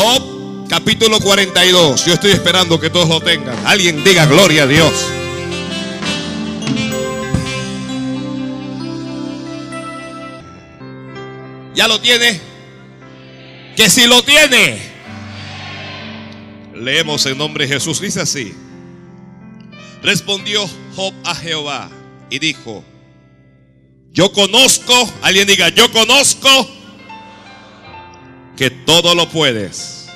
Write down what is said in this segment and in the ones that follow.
Job capítulo 42. Yo estoy esperando que todos lo tengan. Alguien diga gloria a Dios. ¿Ya lo tiene? Que si lo tiene. Leemos en nombre de Jesús. Dice así. Respondió Job a Jehová y dijo, yo conozco, alguien diga, yo conozco que todo lo puedes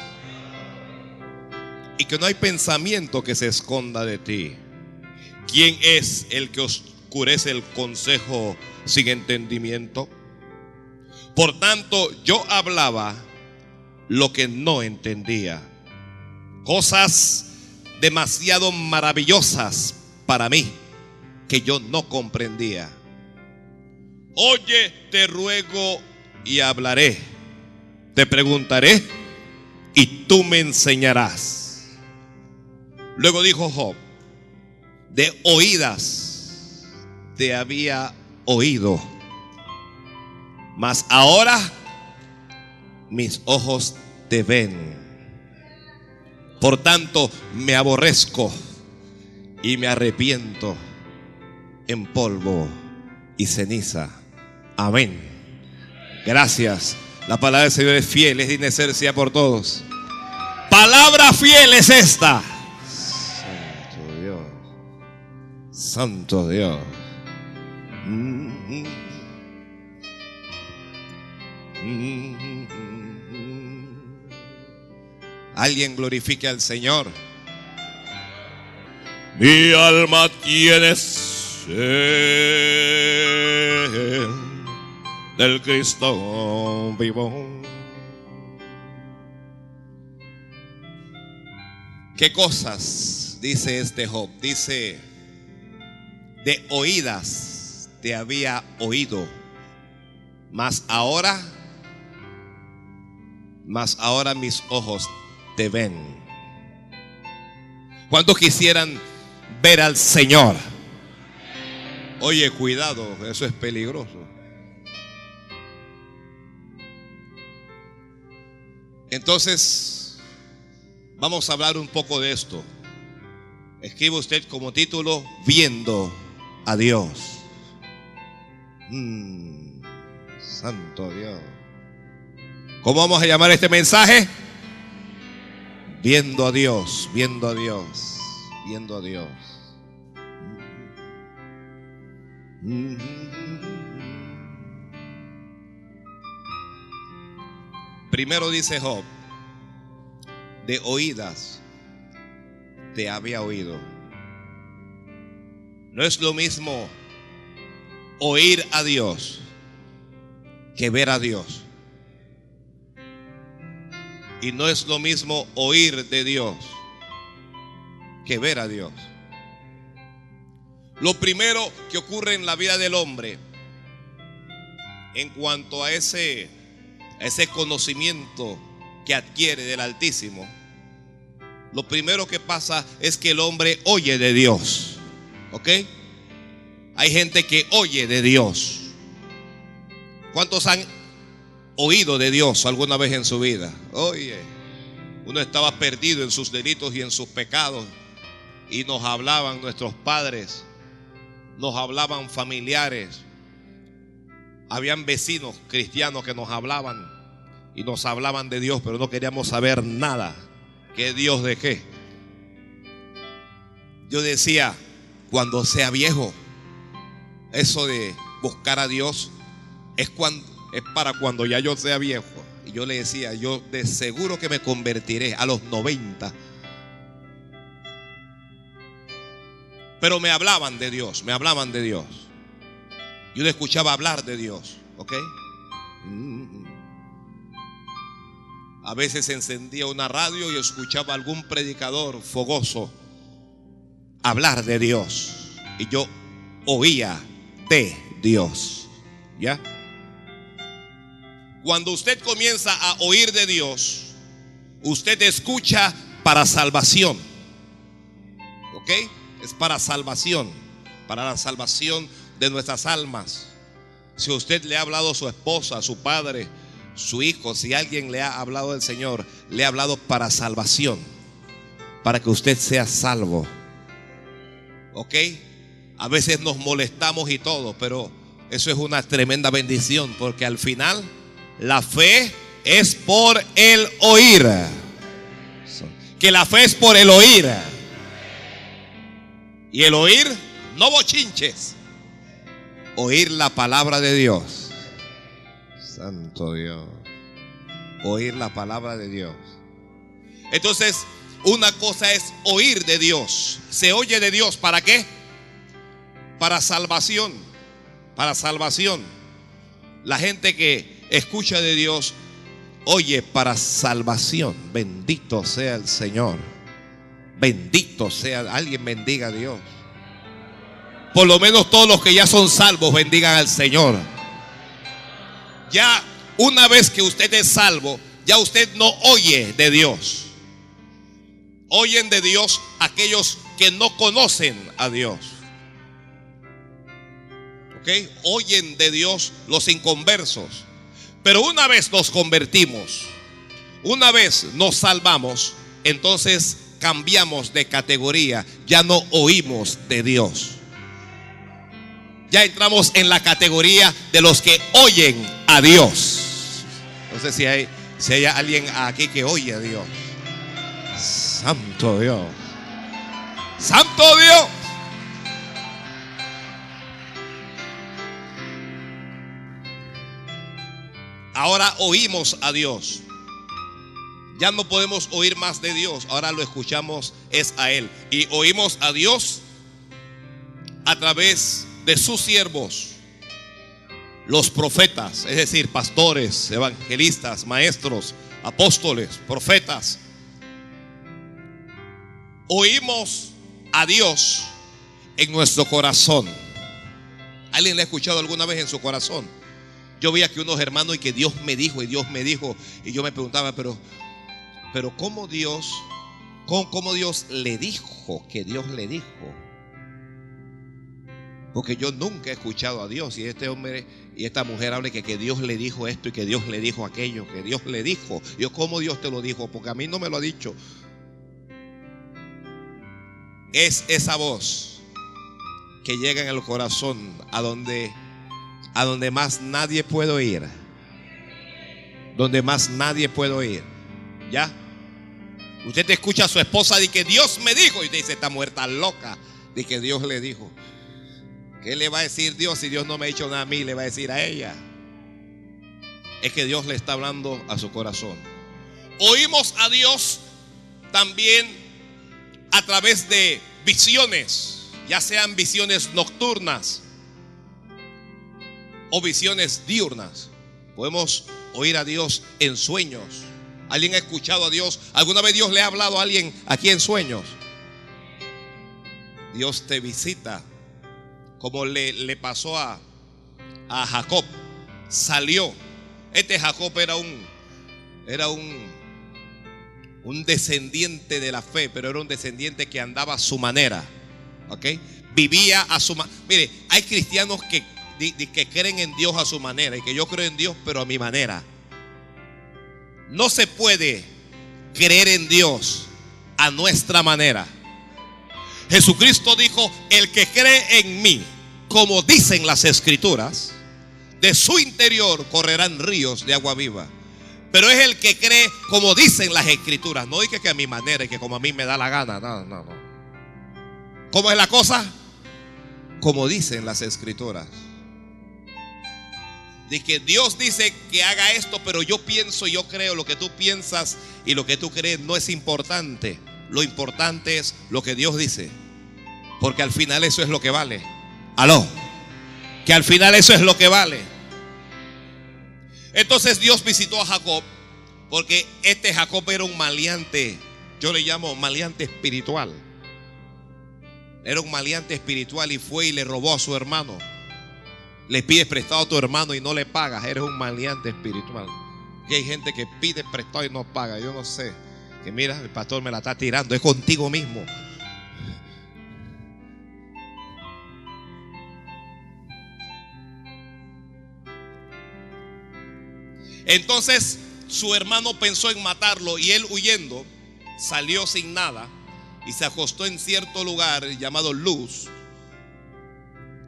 y que no hay pensamiento que se esconda de ti. ¿Quién es el que oscurece el consejo sin entendimiento? Por tanto, yo hablaba lo que no entendía. Cosas demasiado maravillosas para mí que yo no comprendía. Oye, te ruego y hablaré. Te preguntaré y tú me enseñarás. Luego dijo Job, de oídas te había oído, mas ahora mis ojos te ven. Por tanto, me aborrezco y me arrepiento en polvo y ceniza. Amén. Gracias. La palabra del Señor es fiel, es digna de sea por todos. Palabra fiel es esta. Santo Dios. Santo Dios. Alguien glorifique al Señor. Mi alma tiene del Cristo vivo. ¿Qué cosas dice este Job? Dice, de oídas te había oído, mas ahora, mas ahora mis ojos te ven. ¿Cuántos quisieran ver al Señor? Oye, cuidado, eso es peligroso. Entonces, vamos a hablar un poco de esto. Escribe usted como título, Viendo a Dios. Mm, santo Dios. ¿Cómo vamos a llamar este mensaje? Viendo a Dios, viendo a Dios, viendo a Dios. Primero dice Job, de oídas te había oído. No es lo mismo oír a Dios que ver a Dios. Y no es lo mismo oír de Dios que ver a Dios. Lo primero que ocurre en la vida del hombre en cuanto a ese, ese conocimiento que adquiere del Altísimo, lo primero que pasa es que el hombre oye de Dios. ¿Ok? Hay gente que oye de Dios. ¿Cuántos han oído de Dios alguna vez en su vida? Oye, uno estaba perdido en sus delitos y en sus pecados y nos hablaban nuestros padres nos hablaban familiares, habían vecinos cristianos que nos hablaban y nos hablaban de Dios, pero no queríamos saber nada. ¿Qué Dios de qué? Yo decía, cuando sea viejo, eso de buscar a Dios es, es para cuando ya yo sea viejo. Y yo le decía, yo de seguro que me convertiré a los 90 Pero me hablaban de Dios, me hablaban de Dios. Yo le escuchaba hablar de Dios, ¿ok? A veces encendía una radio y escuchaba algún predicador fogoso hablar de Dios. Y yo oía de Dios. ¿Ya? Cuando usted comienza a oír de Dios, usted escucha para salvación. ¿Ok? es para salvación, para la salvación de nuestras almas. Si usted le ha hablado a su esposa, a su padre, su hijo, si alguien le ha hablado del Señor, le ha hablado para salvación, para que usted sea salvo. ¿Ok? A veces nos molestamos y todo, pero eso es una tremenda bendición, porque al final la fe es por el oír. Que la fe es por el oír. Y el oír, no bochinches. Oír la palabra de Dios. Santo Dios. Oír la palabra de Dios. Entonces, una cosa es oír de Dios. Se oye de Dios. ¿Para qué? Para salvación. Para salvación. La gente que escucha de Dios oye para salvación. Bendito sea el Señor. Bendito sea. Alguien bendiga a Dios. Por lo menos todos los que ya son salvos bendigan al Señor. Ya una vez que usted es salvo, ya usted no oye de Dios. Oyen de Dios aquellos que no conocen a Dios. ¿Ok? Oyen de Dios los inconversos. Pero una vez nos convertimos, una vez nos salvamos, entonces cambiamos de categoría. Ya no oímos de Dios. Ya entramos en la categoría de los que oyen a Dios. No sé si hay, si hay alguien aquí que oye a Dios. Santo Dios. Santo Dios. Ahora oímos a Dios. Ya no podemos oír más de Dios. Ahora lo escuchamos es a Él. Y oímos a Dios a través de sus siervos, los profetas, es decir, pastores, evangelistas, maestros, apóstoles, profetas. Oímos a Dios en nuestro corazón. ¿Alguien le ha escuchado alguna vez en su corazón? Yo vi aquí unos hermanos y que Dios me dijo y Dios me dijo y yo me preguntaba, pero, pero ¿cómo Dios, cómo, cómo Dios le dijo que Dios le dijo? Porque yo nunca he escuchado a Dios. Y este hombre y esta mujer habla que, que Dios le dijo esto y que Dios le dijo aquello, que Dios le dijo. Yo, ¿cómo Dios te lo dijo? Porque a mí no me lo ha dicho. Es esa voz que llega en el corazón a donde, a donde más nadie puede oír. Donde más nadie puede oír. ¿Ya? Usted te escucha a su esposa y que Dios me dijo. Y dice, está loca. De que Dios le dijo. ¿Qué le va a decir Dios si Dios no me ha dicho nada a mí? Le va a decir a ella. Es que Dios le está hablando a su corazón. Oímos a Dios también a través de visiones, ya sean visiones nocturnas o visiones diurnas. Podemos oír a Dios en sueños. ¿Alguien ha escuchado a Dios? ¿Alguna vez Dios le ha hablado a alguien aquí en sueños? Dios te visita como le, le pasó a, a Jacob. Salió. Este Jacob era un, era un, un descendiente de la fe, pero era un descendiente que andaba a su manera. ¿Ok? Vivía a su manera. Mire, hay cristianos que, que creen en Dios a su manera y que yo creo en Dios, pero a mi manera. No se puede creer en Dios a nuestra manera. Jesucristo dijo, el que cree en mí, como dicen las escrituras, de su interior correrán ríos de agua viva. Pero es el que cree como dicen las escrituras. No dice que a mi manera y que como a mí me da la gana. No, no, no. ¿Cómo es la cosa? Como dicen las escrituras. De que Dios dice que haga esto, pero yo pienso, yo creo, lo que tú piensas y lo que tú crees no es importante. Lo importante es lo que Dios dice. Porque al final eso es lo que vale. Aló. Que al final eso es lo que vale. Entonces Dios visitó a Jacob. Porque este Jacob era un maleante. Yo le llamo maleante espiritual. Era un maleante espiritual y fue y le robó a su hermano. Le pides prestado a tu hermano y no le pagas. Eres un maleante espiritual. Y hay gente que pide prestado y no paga. Yo no sé. Que mira, el pastor me la está tirando. Es contigo mismo. Entonces su hermano pensó en matarlo y él huyendo salió sin nada y se acostó en cierto lugar llamado Luz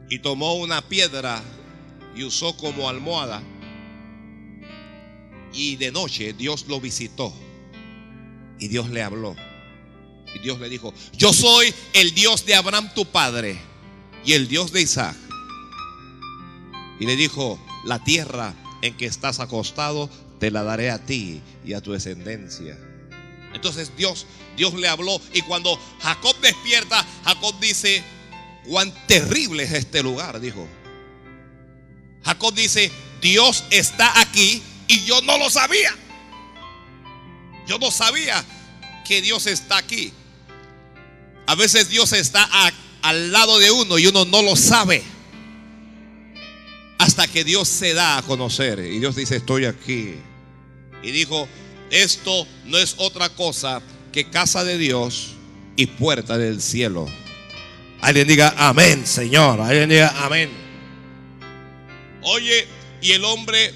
y tomó una piedra y usó como almohada. Y de noche Dios lo visitó y Dios le habló. Y Dios le dijo, yo soy el Dios de Abraham tu padre y el Dios de Isaac. Y le dijo, la tierra en que estás acostado te la daré a ti y a tu descendencia. Entonces Dios, Dios le habló y cuando Jacob despierta, Jacob dice, cuán terrible es este lugar, dijo. Jacob dice, Dios está aquí y yo no lo sabía. Yo no sabía que Dios está aquí. A veces Dios está al lado de uno y uno no lo sabe. Hasta que Dios se da a conocer. Y Dios dice, estoy aquí. Y dijo, esto no es otra cosa que casa de Dios y puerta del cielo. Alguien diga amén, Señor. Alguien diga amén. Oye, y el hombre,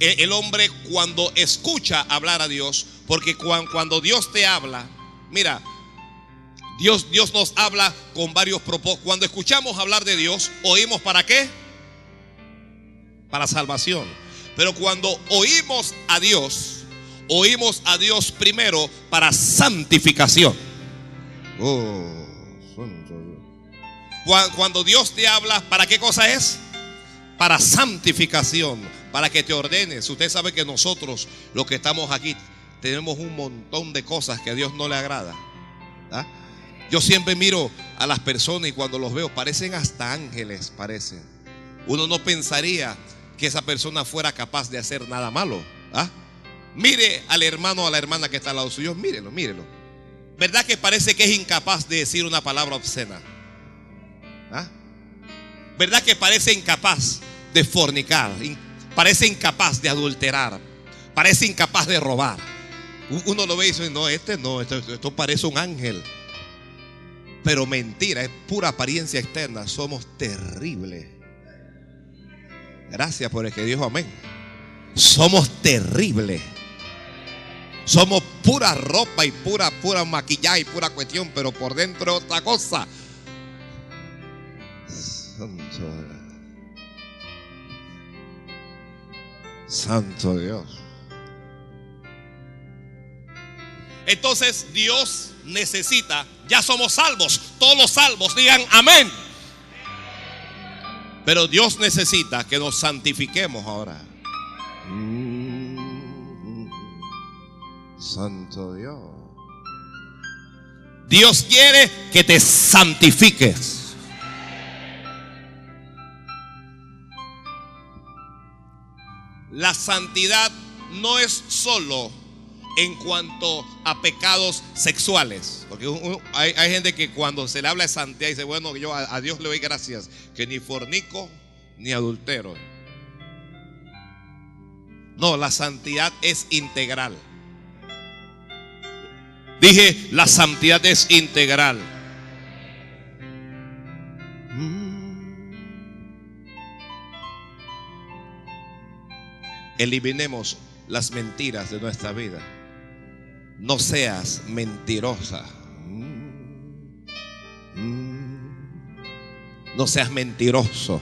el hombre cuando escucha hablar a Dios, porque cuando Dios te habla, mira, Dios, Dios nos habla con varios propósitos. Cuando escuchamos hablar de Dios, oímos para qué? Para salvación. Pero cuando oímos a Dios, oímos a Dios primero para santificación. Oh, cuando Dios te habla, ¿para qué cosa es? Para santificación, para que te ordenes. Usted sabe que nosotros, los que estamos aquí, tenemos un montón de cosas que a Dios no le agrada. ¿ah? Yo siempre miro a las personas y cuando los veo parecen hasta ángeles, parecen. Uno no pensaría que esa persona fuera capaz de hacer nada malo. ¿ah? Mire al hermano o a la hermana que está al lado suyo, mírelo, mírelo. ¿Verdad que parece que es incapaz de decir una palabra obscena? ¿Ah? ¿Verdad que parece incapaz de fornicar? Parece incapaz de adulterar. Parece incapaz de robar. Uno lo ve y dice, no, este no, esto, esto parece un ángel. Pero mentira, es pura apariencia externa. Somos terribles. Gracias por el que dijo amén. Somos terribles. Somos pura ropa y pura, pura maquillaje y pura cuestión, pero por dentro otra cosa. Santo, Santo Dios. Entonces Dios necesita, ya somos salvos, todos los salvos digan amén. Pero Dios necesita que nos santifiquemos ahora. Santo Dios. Dios quiere que te santifiques. La santidad no es solo en cuanto a pecados sexuales. Porque hay, gente que cuando se le habla de santidad dice, bueno, yo a, a Dios le doy gracias, que ni fornico ni adultero. No, la santidad es integral. Dije, la santidad es integral. Eliminemos las mentiras de nuestra vida. No seas mentirosa. No seas mentiroso.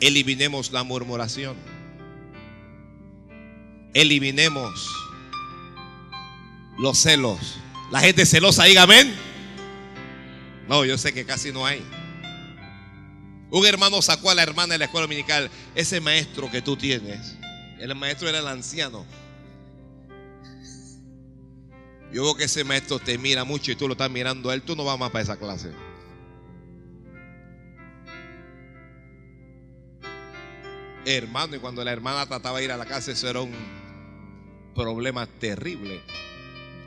Eliminemos la murmuración. Eliminemos los celos. La gente celosa, diga amén. No, yo sé que casi no hay. Un hermano sacó a la hermana de la escuela dominical, ese maestro que tú tienes, el maestro era el anciano. Yo veo que ese maestro te mira mucho y tú lo estás mirando a él, tú no vas más para esa clase. Hermano, y cuando la hermana trataba de ir a la casa, eso era un problema terrible.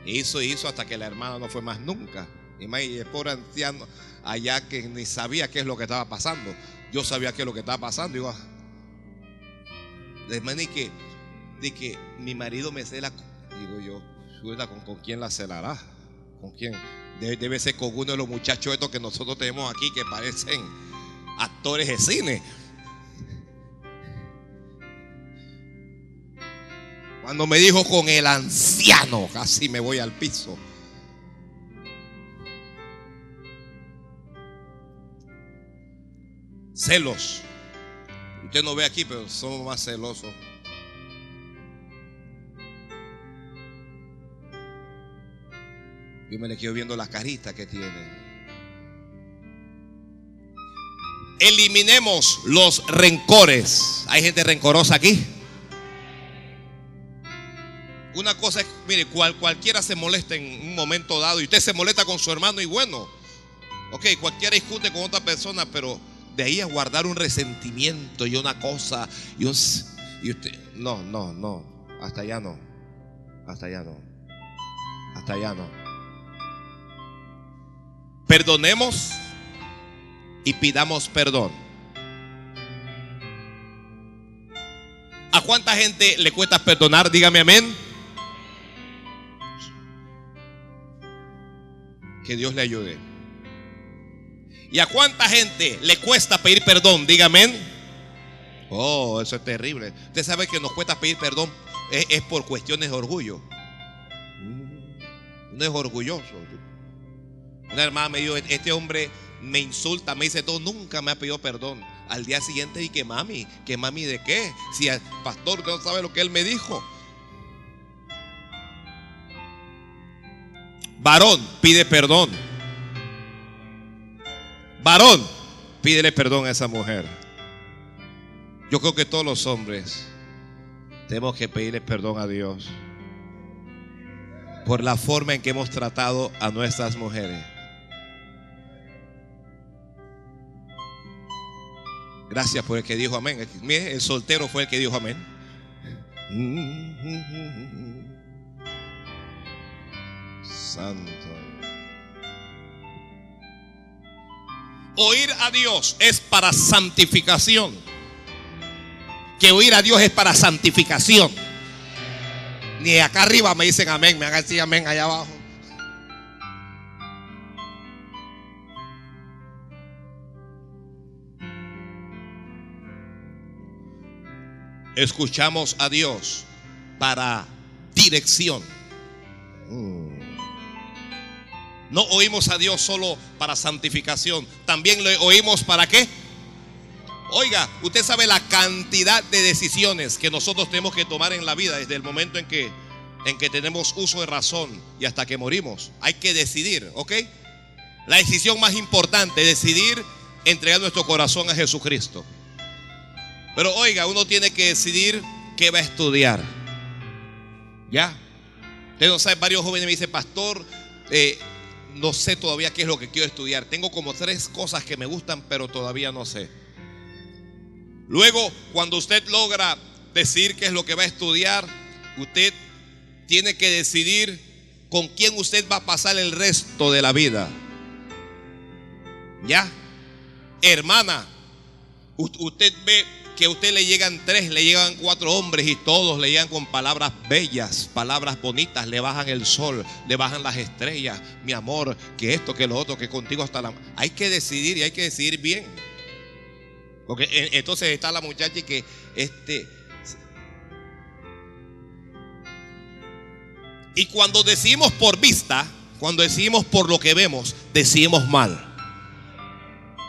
Hizo y hizo hasta que la hermana no fue más nunca. Y pobre anciano allá que ni sabía qué es lo que estaba pasando. Yo sabía qué es lo que estaba pasando. Digo, hermana, y que, de que mi marido me cela. Digo yo, ¿con, ¿con quién la celará? ¿Con quién? Debe, debe, ser con uno de los muchachos estos que nosotros tenemos aquí que parecen actores de cine. Cuando me dijo con el anciano, casi me voy al piso. Celos. Usted no ve aquí, pero somos más celosos. Yo me le quedo viendo la carita que tiene. Eliminemos los rencores. ¿Hay gente rencorosa aquí? Una cosa es, mire, cual, cualquiera se molesta en un momento dado y usted se molesta con su hermano y bueno, ok, cualquiera discute con otra persona, pero de ahí a guardar un resentimiento y una cosa y. Y usted, no, no, no, hasta allá no, hasta allá no, hasta allá no. Perdonemos y pidamos perdón. ¿A cuánta gente le cuesta perdonar? Dígame amén. Que Dios le ayude. ¿Y a cuánta gente le cuesta pedir perdón? Dígame. Oh, eso es terrible. Usted sabe que nos cuesta pedir perdón es, por cuestiones de orgullo. No es orgulloso. Una hermana me dijo, este hombre me insulta, me dice todo, nunca me ha pedido perdón. Al día siguiente y que mami, que mami de qué? Si el pastor no sabe lo que él me dijo. Varón, pide perdón. Varón, pídele perdón a esa mujer. Yo creo que todos los hombres tenemos que pedirle perdón a Dios por la forma en que hemos tratado a nuestras mujeres. Gracias por el que dijo amén. Mire, el soltero fue el que dijo amén. Santo. Oír a Dios es para santificación. Que oír a Dios es para santificación. Ni acá arriba me dicen amén, me hagan decir amén allá abajo. Escuchamos a Dios para dirección. No oímos a Dios solo para santificación, también lo oímos para qué. Oiga, usted sabe la cantidad de decisiones que nosotros tenemos que tomar en la vida desde el momento en que en que tenemos uso de razón y hasta que morimos. Hay que decidir, ¿ok? La decisión más importante, decidir entregar nuestro corazón a Jesucristo. Pero oiga, uno tiene que decidir qué va a estudiar. ¿Ya? Usted no sabe, varios jóvenes me dicen, pastor, eh, no sé todavía qué es lo que quiero estudiar. Tengo como tres cosas que me gustan, pero todavía no sé. Luego, cuando usted logra decir qué es lo que va a estudiar, usted tiene que decidir con quién usted va a pasar el resto de la vida. ¿Ya? Hermana, usted ve que a usted le llegan tres, le llegan cuatro hombres y todos le llegan con palabras bellas, palabras bonitas, le bajan el sol, le bajan las estrellas, mi amor, que esto, que lo otro, que contigo hasta la... Hay que decidir y hay que decidir bien. Porque entonces está la muchacha que este... Y cuando decimos por vista, cuando decimos por lo que vemos, decimos mal.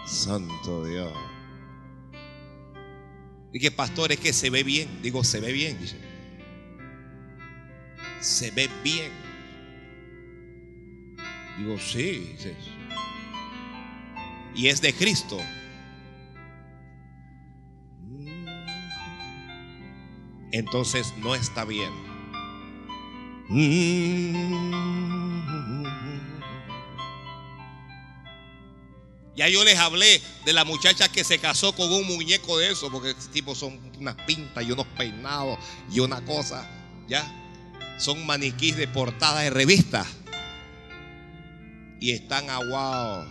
Santo Dios. Y pastor es que se ve bien. Digo, se ve bien. Se ve bien. Digo, sí. Y es de Cristo. Entonces no está bien. Ya yo les hablé de la muchacha que se casó con un muñeco de eso, porque ese tipo son unas pintas y unos peinados y una cosa, ¿ya? Son maniquís de portada de revista. Y están aguados.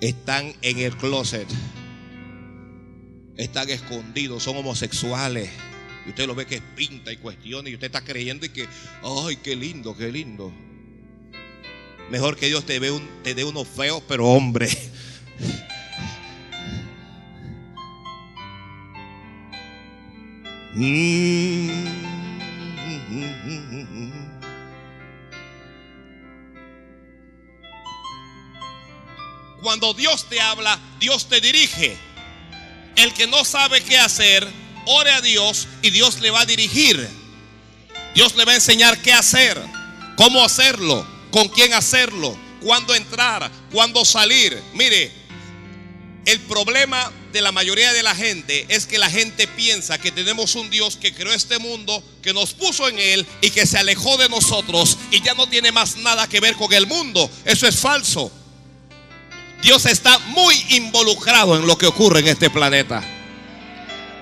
Están en el closet. Están escondidos, son homosexuales. Y usted lo ve que es pinta y cuestiona y usted está creyendo y que, ay, qué lindo, qué lindo. Mejor que Dios te, dé un, te dé uno feo, pero hombre. Cuando Dios te habla, Dios te dirige. El que no sabe qué hacer, ore a Dios y Dios le va a dirigir. Dios le va a enseñar qué hacer, cómo hacerlo, con quién hacerlo, cuándo entrar, cuándo salir. Mire, el problema de la mayoría de la gente es que la gente piensa que tenemos un Dios que creó este mundo, que nos puso en él y que se alejó de nosotros y ya no tiene más nada que ver con el mundo. Eso es falso. Dios está muy involucrado en lo que ocurre en este planeta.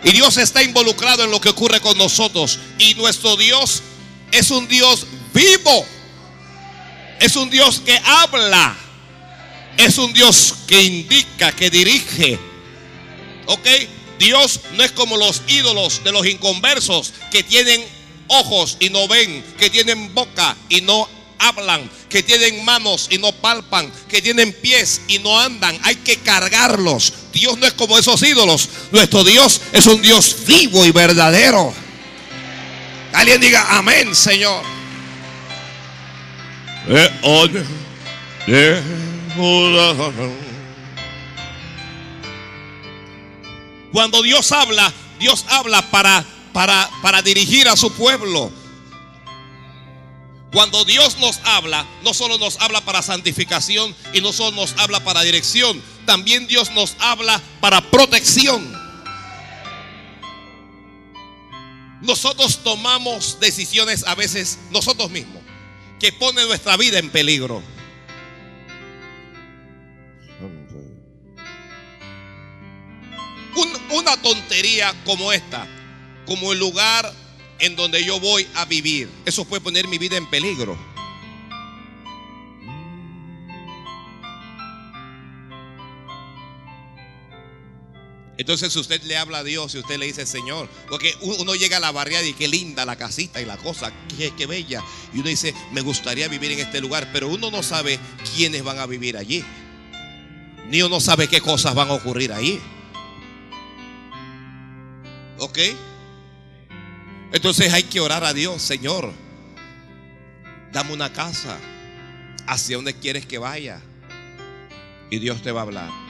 Y Dios está involucrado en lo que ocurre con nosotros. Y nuestro Dios es un Dios vivo. Es un Dios que habla. Es un Dios que indica, que dirige. ¿Ok? Dios no es como los ídolos de los inconversos que tienen ojos y no ven, que tienen boca y no hablan, que tienen manos y no palpan, que tienen pies y no andan. Hay que cargarlos. Dios no es como esos ídolos. Nuestro Dios es un Dios vivo y verdadero. Alguien diga amén, Señor. Cuando Dios habla, Dios habla para, para, para dirigir a su pueblo. Cuando Dios nos habla, no solo nos habla para santificación y no solo nos habla para dirección, también Dios nos habla para protección. Nosotros tomamos decisiones a veces nosotros mismos que ponen nuestra vida en peligro. una tontería como esta, como el lugar en donde yo voy a vivir. Eso puede poner mi vida en peligro. Entonces si usted le habla a Dios y usted le dice, Señor, porque uno llega a la barriada y qué linda la casita y la cosa, qué, bella. Y uno dice, me gustaría vivir en este lugar, pero uno no sabe quiénes van a vivir allí. Ni uno sabe qué cosas van a ocurrir ahí. ¿Ok? Entonces hay que orar a Dios, Señor, dame una casa hacia donde quieres que vaya. Y Dios te va a hablar.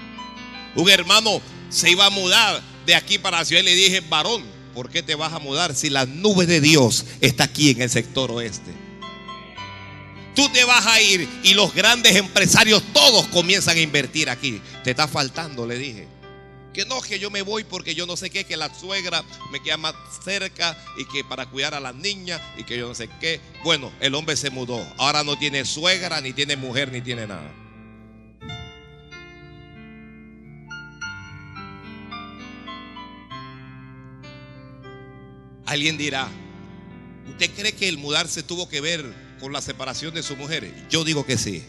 Un hermano se iba a mudar de aquí para la ciudad y le dije, varón, ¿por qué te vas a mudar si la nube de Dios está aquí en el sector oeste? Tú te vas a ir y los grandes empresarios todos comienzan a invertir aquí. Te está faltando, le dije. Que no, que yo me voy porque yo no sé qué, que la suegra me queda más cerca y que para cuidar a las niñas y que yo no sé qué. Bueno, el hombre se mudó. Ahora no tiene suegra, ni tiene mujer, ni tiene nada. Alguien dirá, ¿usted cree que el mudarse tuvo que ver con la separación de su mujer? Yo digo que sí.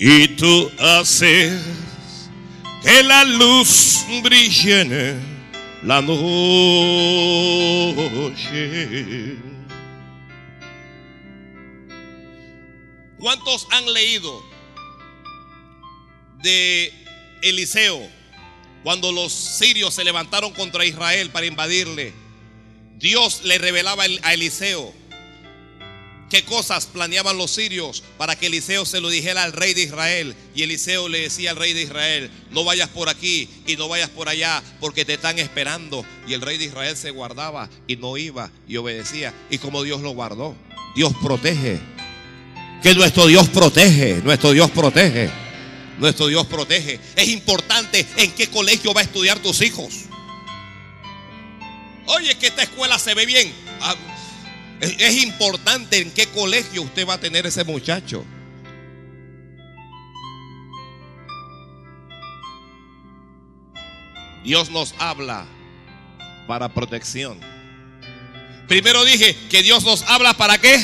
Y tú haces que la luz brille en la noche. ¿Cuántos han leído de Eliseo cuando los sirios se levantaron contra Israel para invadirle? Dios le revelaba a Eliseo qué cosas planeaban los sirios para que Eliseo se lo dijera al rey de Israel. Y Eliseo le decía al rey de Israel, no vayas por aquí y no vayas por allá porque te están esperando. Y el rey de Israel se guardaba y no iba y obedecía. Y como Dios lo guardó, Dios protege. Que nuestro Dios protege, nuestro Dios protege. Nuestro Dios protege. Es importante en qué colegio va a estudiar tus hijos. Oye, que esta escuela se ve bien. Ah, es importante en qué colegio usted va a tener ese muchacho. Dios nos habla para protección. Primero dije que Dios nos habla para qué?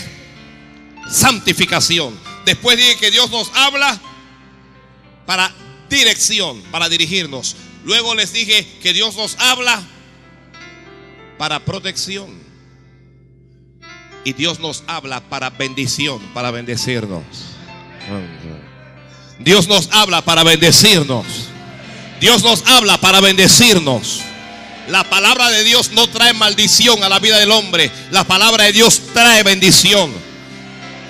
Santificación. Después dije que Dios nos habla para dirección, para dirigirnos. Luego les dije que Dios nos habla para protección. Y Dios nos habla para bendición, para bendecirnos. Dios nos habla para bendecirnos. Dios nos habla para bendecirnos. La palabra de Dios no trae maldición a la vida del hombre. La palabra de Dios trae bendición.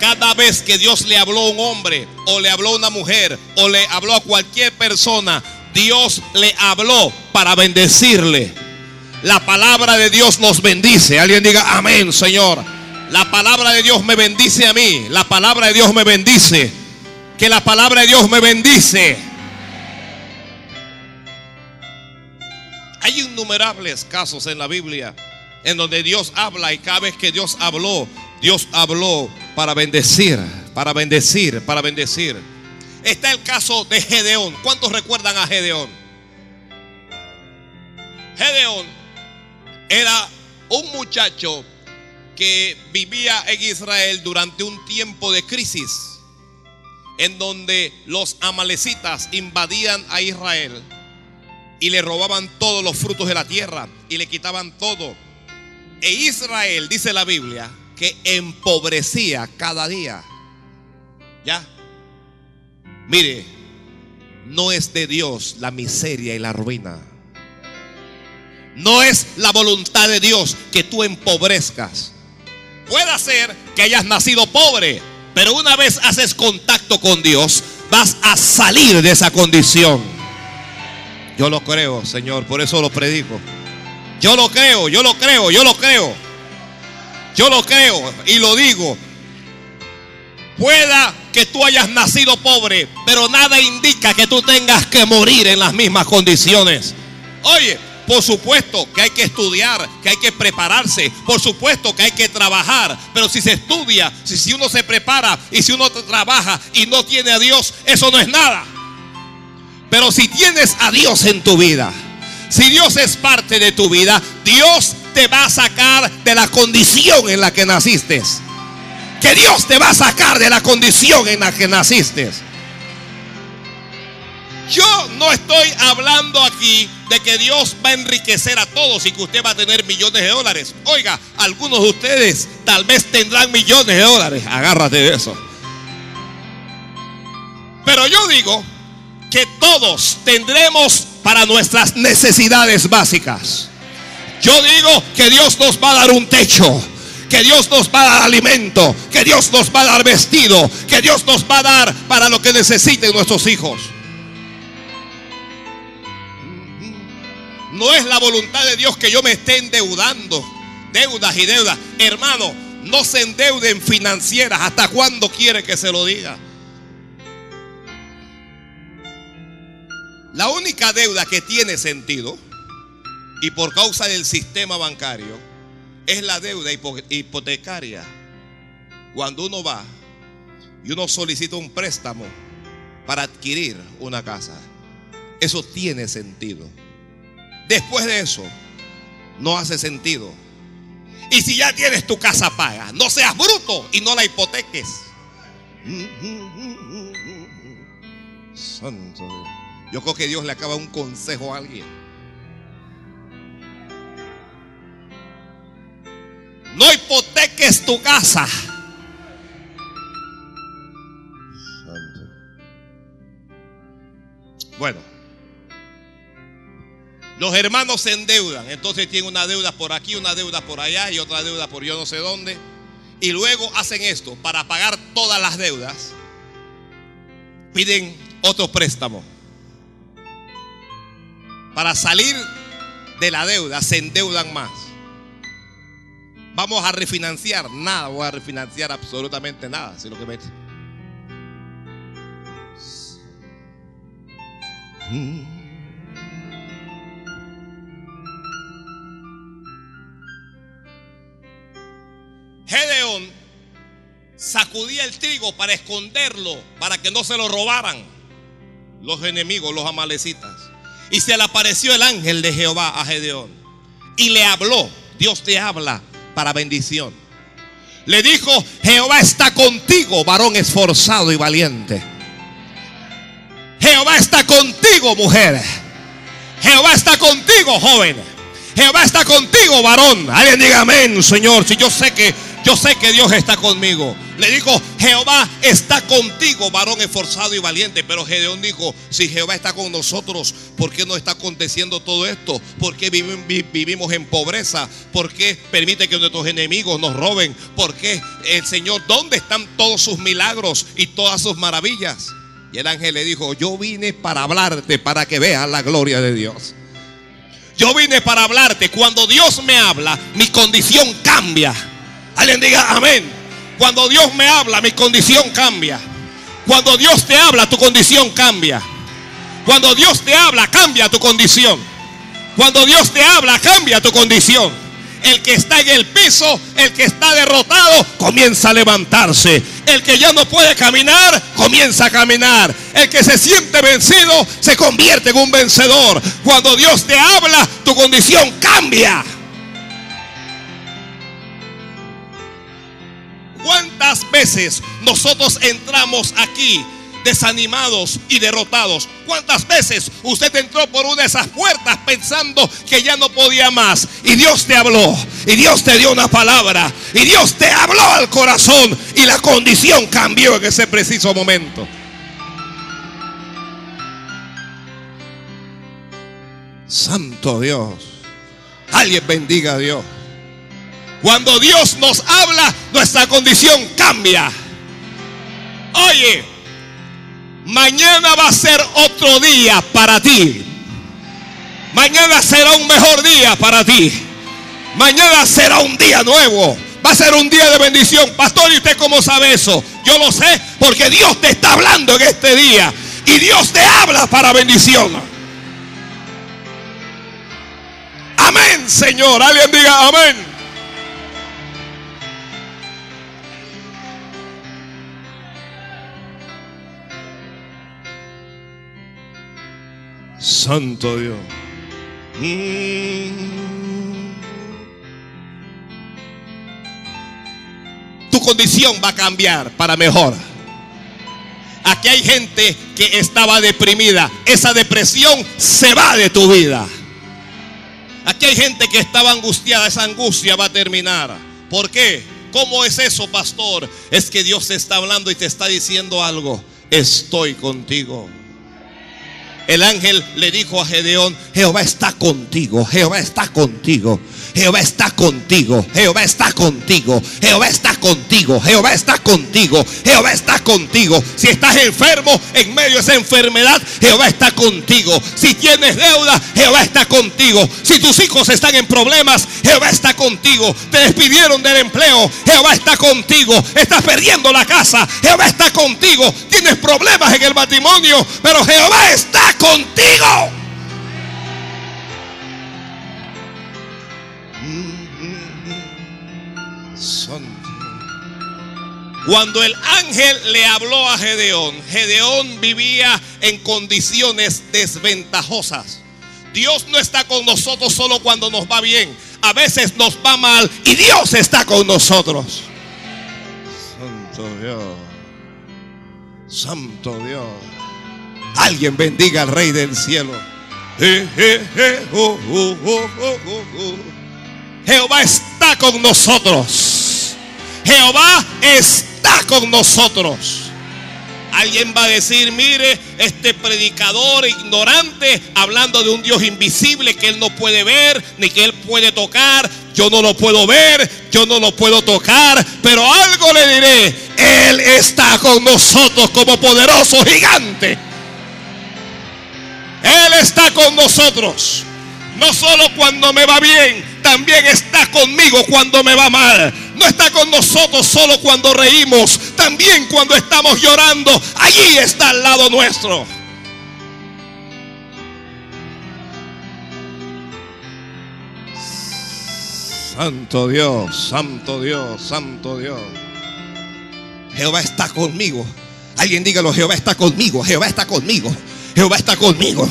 Cada vez que Dios le habló a un hombre o le habló a una mujer o le habló a cualquier persona, Dios le habló para bendecirle. La palabra de Dios nos bendice. Alguien diga amén, Señor. La palabra de Dios me bendice a mí. La palabra de Dios me bendice. Que la palabra de Dios me bendice. Hay innumerables casos en la Biblia en donde Dios habla y cada vez que Dios habló, Dios habló para bendecir, para bendecir, para bendecir. Está el caso de Gedeón. ¿Cuántos recuerdan a Gedeón? Gedeón era un muchacho que vivía en Israel durante un tiempo de crisis, en donde los amalecitas invadían a Israel y le robaban todos los frutos de la tierra y le quitaban todo. E Israel, dice la Biblia, que empobrecía cada día. ¿Ya? Mire, no es de Dios la miseria y la ruina. No es la voluntad de Dios que tú empobrezcas. Puede ser que hayas nacido pobre, pero una vez haces contacto con Dios, vas a salir de esa condición. Yo lo creo, Señor, por eso lo predico. Yo lo creo, yo lo creo, yo lo creo. Yo lo creo y lo digo. Pueda que tú hayas nacido pobre, pero nada indica que tú tengas que morir en las mismas condiciones. Oye, por supuesto que hay que estudiar, que hay que prepararse, por supuesto que hay que trabajar, pero si se estudia, si, si uno se prepara y si uno trabaja y no tiene a Dios, eso no es nada. Pero si tienes a Dios en tu vida, si Dios es parte de tu vida, Dios te va a sacar de la condición en la que naciste. Que Dios te va a sacar de la condición en la que naciste. Yo no estoy hablando aquí de que Dios va a enriquecer a todos y que usted va a tener millones de dólares. Oiga, algunos de ustedes tal vez tendrán millones de dólares. Agárrate de eso. Pero yo digo que todos tendremos para nuestras necesidades básicas. Yo digo que Dios nos va a dar un techo, que Dios nos va a dar alimento, que Dios nos va a dar vestido, que Dios nos va a dar para lo que necesiten nuestros hijos. No es la voluntad de Dios que yo me esté endeudando, deudas y deudas. Hermano, no se endeuden financieras. ¿Hasta cuándo quiere que se lo diga? La única deuda que tiene sentido y por causa del sistema bancario es la deuda hipotecaria. Cuando uno va y uno solicita un préstamo para adquirir una casa, eso tiene sentido. Después de eso, no hace sentido. Y si ya tienes tu casa paga, no seas bruto y no la hipoteques. Santo Dios. Yo creo que Dios le acaba un consejo a alguien. No hipoteques tu casa. Bueno, los hermanos se endeudan, entonces tienen una deuda por aquí, una deuda por allá y otra deuda por yo no sé dónde. Y luego hacen esto, para pagar todas las deudas, piden otro préstamo para salir de la deuda se endeudan más. Vamos a refinanciar. Nada, voy a refinanciar absolutamente nada. Si lo que me... Gedeón sacudía el trigo para esconderlo, para que no se lo robaran los enemigos, los amalecitas. Y se le apareció el ángel de Jehová a Gedeón. Y le habló. Dios te habla para bendición. Le dijo, Jehová está contigo, varón esforzado y valiente. Jehová está contigo, mujer. Jehová está contigo, joven. Jehová está contigo, varón. Alguien diga amén, Señor. Si yo sé que yo sé que Dios está conmigo. Le dijo, Jehová está contigo, varón esforzado y valiente. Pero Gedeón dijo, si Jehová está con nosotros, ¿por qué no está aconteciendo todo esto? ¿Por qué vivimos en pobreza? ¿Por qué permite que nuestros enemigos nos roben? ¿Por qué el Señor, dónde están todos sus milagros y todas sus maravillas? Y el ángel le dijo, yo vine para hablarte, para que veas la gloria de Dios. Yo vine para hablarte. Cuando Dios me habla, mi condición cambia. Alguien diga amén. Cuando Dios me habla, mi condición cambia. Cuando Dios te habla, tu condición cambia. Cuando Dios te habla, cambia tu condición. Cuando Dios te habla, cambia tu condición. El que está en el piso, el que está derrotado, comienza a levantarse. El que ya no puede caminar, comienza a caminar. El que se siente vencido, se convierte en un vencedor. Cuando Dios te habla, tu condición cambia. ¿Cuántas veces nosotros entramos aquí desanimados y derrotados? ¿Cuántas veces usted entró por una de esas puertas pensando que ya no podía más? Y Dios te habló, y Dios te dio una palabra, y Dios te habló al corazón, y la condición cambió en ese preciso momento. Santo Dios. Alguien bendiga a Dios. Cuando Dios nos habla, nuestra condición cambia. Oye, mañana va a ser otro día para ti. Mañana será un mejor día para ti. Mañana será un día nuevo. Va a ser un día de bendición. Pastor, ¿y usted cómo sabe eso? Yo lo sé porque Dios te está hablando en este día. Y Dios te habla para bendición. Amén, Señor. Alguien diga amén. Santo Dios. Tu condición va a cambiar para mejor. Aquí hay gente que estaba deprimida. Esa depresión se va de tu vida. Aquí hay gente que estaba angustiada. Esa angustia va a terminar. ¿Por qué? ¿Cómo es eso, pastor? Es que Dios te está hablando y te está diciendo algo. Estoy contigo. El ángel le dijo a Gedeón, Jehová está contigo, Jehová está contigo. Jehová está contigo, Jehová está contigo, Jehová está contigo, Jehová está contigo, Jehová está contigo. Si estás enfermo en medio de esa enfermedad, Jehová está contigo. Si tienes deuda, Jehová está contigo. Si tus hijos están en problemas, Jehová está contigo. Te despidieron del empleo, Jehová está contigo. Estás perdiendo la casa, Jehová está contigo. Tienes problemas en el matrimonio, pero Jehová está contigo. Cuando el ángel le habló a Gedeón, Gedeón vivía en condiciones desventajosas. Dios no está con nosotros solo cuando nos va bien. A veces nos va mal y Dios está con nosotros. Santo Dios. Santo Dios. Alguien bendiga al Rey del cielo. Jehová está con nosotros. Jehová está con nosotros. Alguien va a decir, mire, este predicador ignorante hablando de un Dios invisible que él no puede ver, ni que él puede tocar. Yo no lo puedo ver, yo no lo puedo tocar, pero algo le diré, Él está con nosotros como poderoso gigante. Él está con nosotros. No solo cuando me va bien, también está conmigo cuando me va mal. No está con nosotros solo cuando reímos, también cuando estamos llorando, allí está al lado nuestro. Santo Dios, Santo Dios, Santo Dios. Jehová está conmigo. Alguien dígalo, Jehová está conmigo, Jehová está conmigo, Jehová está conmigo.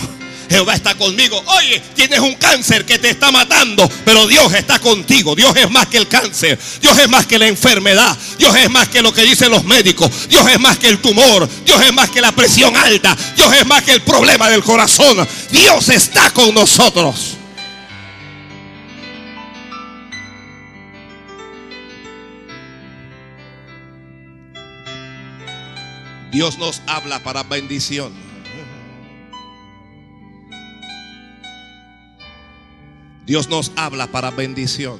Jehová está conmigo. Oye, tienes un cáncer que te está matando, pero Dios está contigo. Dios es más que el cáncer. Dios es más que la enfermedad. Dios es más que lo que dicen los médicos. Dios es más que el tumor. Dios es más que la presión alta. Dios es más que el problema del corazón. Dios está con nosotros. Dios nos habla para bendición. Dios nos habla para bendición.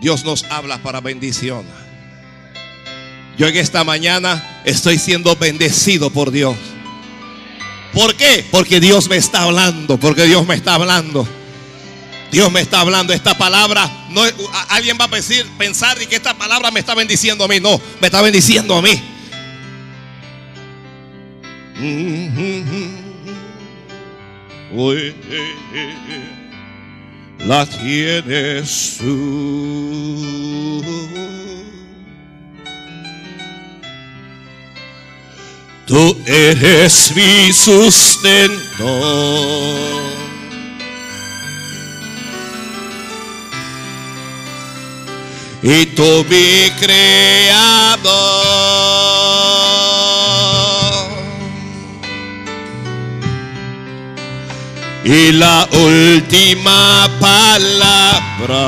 Dios nos habla para bendición. Yo en esta mañana estoy siendo bendecido por Dios. ¿Por qué? Porque Dios me está hablando, porque Dios me está hablando. Dios me está hablando esta palabra. No, alguien va a pensar que esta palabra me está bendiciendo a mí. No, me está bendiciendo a mí. La tienes tú. Tú eres mi sustento. Y tú mi creador. Y la última palabra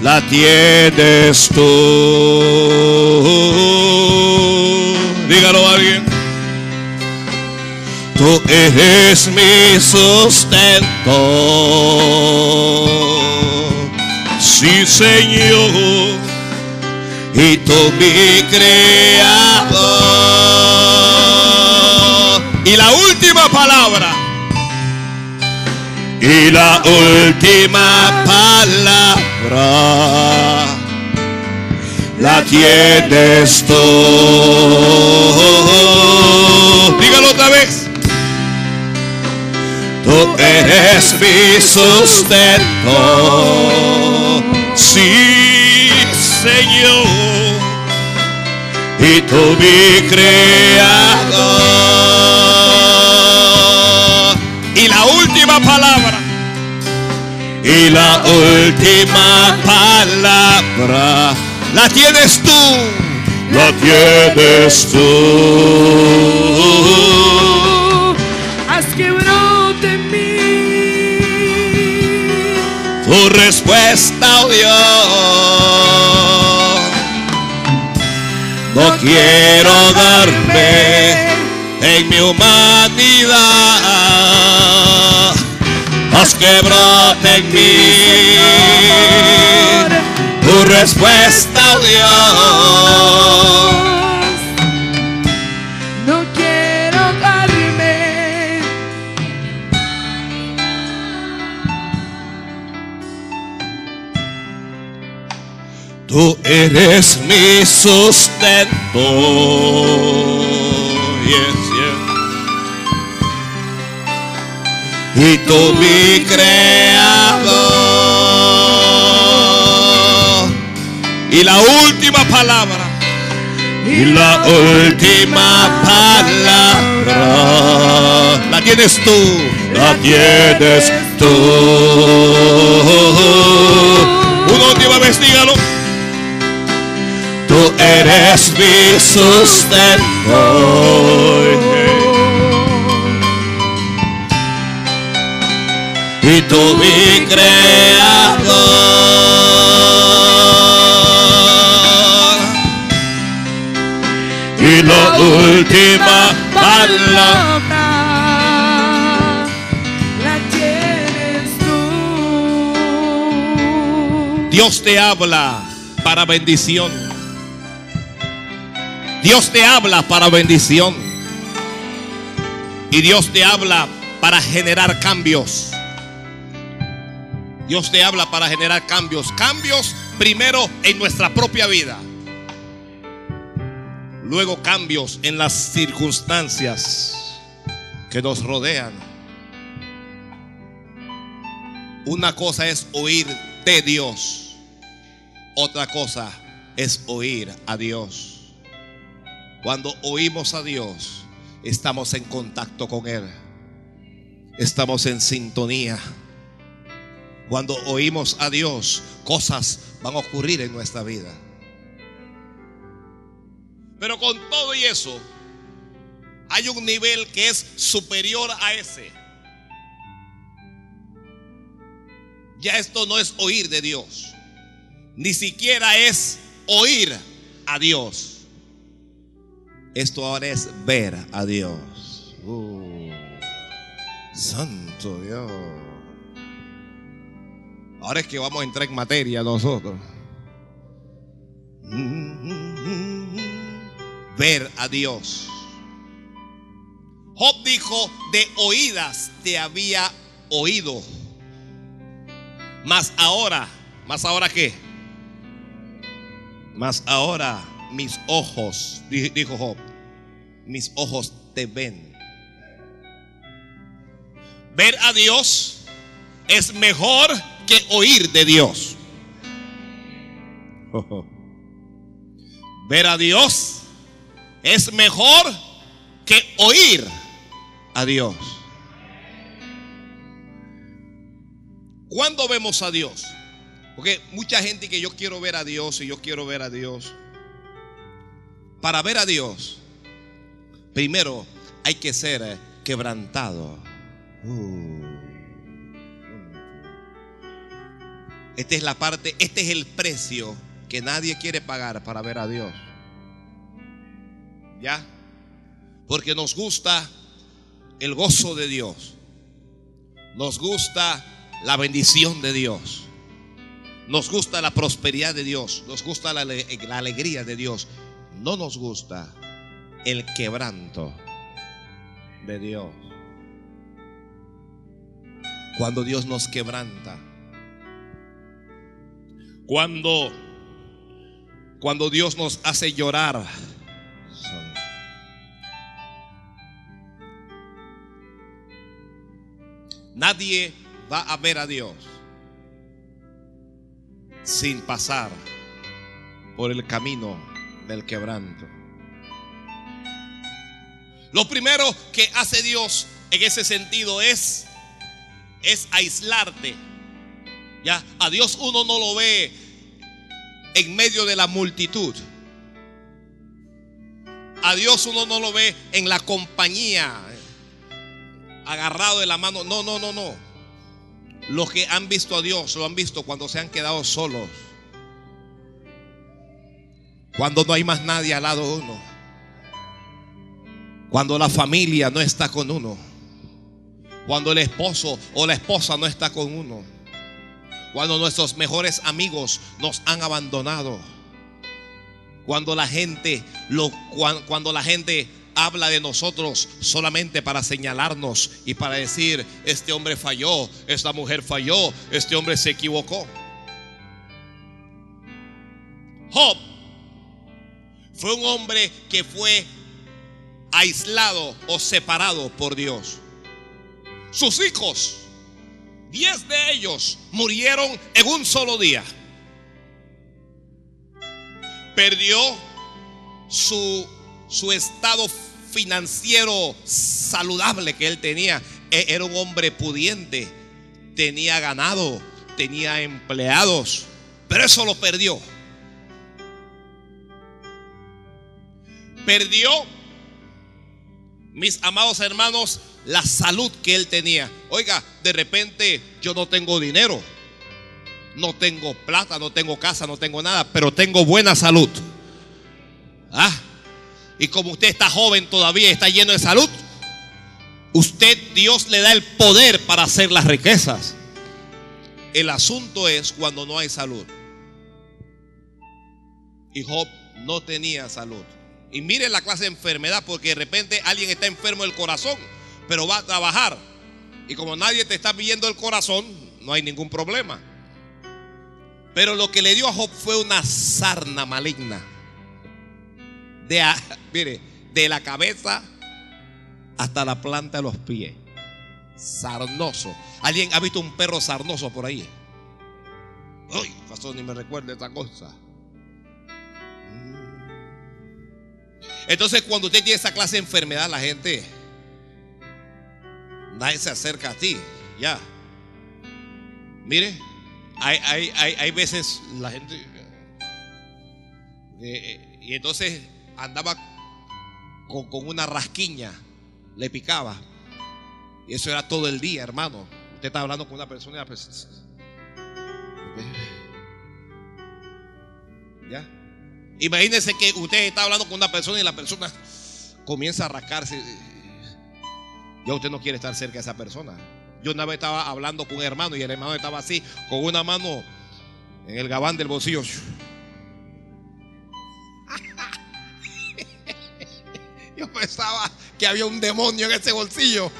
la tienes tú. Dígalo a alguien. Tú eres mi sustento. Sí, Señor. Y tú mi creador. Y la última palabra. Y la última palabra la tienes tú. Dígalo otra vez. Tú eres mi sustento. Sí, Señor. Y tú mi creador. La última palabra. Y la última palabra la tienes tú. La tienes tú. Haz que brote en mí Tu respuesta, oh Dios. No quiero darme en mi humanidad. Haz que brote en mí tu respuesta, oh Dios. No quiero darme Tú eres mi sustento. Yes, Y tú mi creador. Y la última palabra. Y la última palabra. La tienes tú. La tienes tú. Una última vez, dígalo. Tú eres mi sustento. Y tú mi creador. Y la última palabra. la tienes tú. Dios te habla para bendición. Dios te habla para bendición. Y Dios te habla para generar cambios. Dios te habla para generar cambios. Cambios primero en nuestra propia vida. Luego cambios en las circunstancias que nos rodean. Una cosa es oír de Dios. Otra cosa es oír a Dios. Cuando oímos a Dios, estamos en contacto con Él. Estamos en sintonía. Cuando oímos a Dios, cosas van a ocurrir en nuestra vida. Pero con todo y eso, hay un nivel que es superior a ese. Ya esto no es oír de Dios. Ni siquiera es oír a Dios. Esto ahora es ver a Dios. Uh, santo Dios. Ahora es que vamos a entrar en materia nosotros. Ver a Dios. Job dijo, de oídas te había oído. Mas ahora, más ahora qué? Mas ahora mis ojos, dijo Job, mis ojos te ven. Ver a Dios es mejor que oír de Dios. Ver a Dios es mejor que oír a Dios. ¿Cuándo vemos a Dios? Porque mucha gente que yo quiero ver a Dios y yo quiero ver a Dios. Para ver a Dios, primero hay que ser quebrantado. Uh. Esta es la parte, este es el precio que nadie quiere pagar para ver a Dios. ¿Ya? Porque nos gusta el gozo de Dios. Nos gusta la bendición de Dios. Nos gusta la prosperidad de Dios. Nos gusta la, la alegría de Dios. No nos gusta el quebranto de Dios. Cuando Dios nos quebranta cuando, cuando Dios nos hace llorar. Nadie va a ver a Dios sin pasar por el camino del quebranto. Lo primero que hace Dios en ese sentido es es aislarte ya, a Dios uno no lo ve en medio de la multitud. A Dios uno no lo ve en la compañía, agarrado de la mano. No, no, no, no. Los que han visto a Dios lo han visto cuando se han quedado solos. Cuando no hay más nadie al lado de uno. Cuando la familia no está con uno. Cuando el esposo o la esposa no está con uno. Cuando nuestros mejores amigos nos han abandonado. Cuando la gente lo, cuando la gente habla de nosotros solamente para señalarnos y para decir, este hombre falló, esta mujer falló, este hombre se equivocó. Job fue un hombre que fue aislado o separado por Dios. Sus hijos Diez de ellos murieron en un solo día. Perdió su, su estado financiero saludable que él tenía. E, era un hombre pudiente, tenía ganado, tenía empleados, pero eso lo perdió. Perdió, mis amados hermanos, la salud que él tenía. Oiga, de repente yo no tengo dinero, no tengo plata, no tengo casa, no tengo nada, pero tengo buena salud. Ah, y como usted está joven todavía, está lleno de salud, usted, Dios le da el poder para hacer las riquezas. El asunto es cuando no hay salud. Y Job no tenía salud. Y mire la clase de enfermedad, porque de repente alguien está enfermo del corazón pero va a trabajar. Y como nadie te está viendo el corazón, no hay ningún problema. Pero lo que le dio a Job fue una sarna maligna. De, mire, de la cabeza hasta la planta de los pies. Sarnoso. ¿Alguien ha visto un perro sarnoso por ahí? Uy, pasó ni me recuerda esta cosa. Entonces, cuando usted tiene esa clase de enfermedad, la gente nadie se acerca a ti. Ya. Mire, hay, hay, hay, veces la gente... Eh, y entonces andaba con, con, una rasquiña, le picaba. Y eso era todo el día, hermano. Usted está hablando con una persona y la persona... ¿Ya? Imagínese que usted está hablando con una persona y la persona comienza a rascarse. Ya usted no quiere estar cerca de esa persona. Yo una vez estaba hablando con un hermano y el hermano estaba así, con una mano en el gabán del bolsillo. Yo pensaba que había un demonio en ese bolsillo.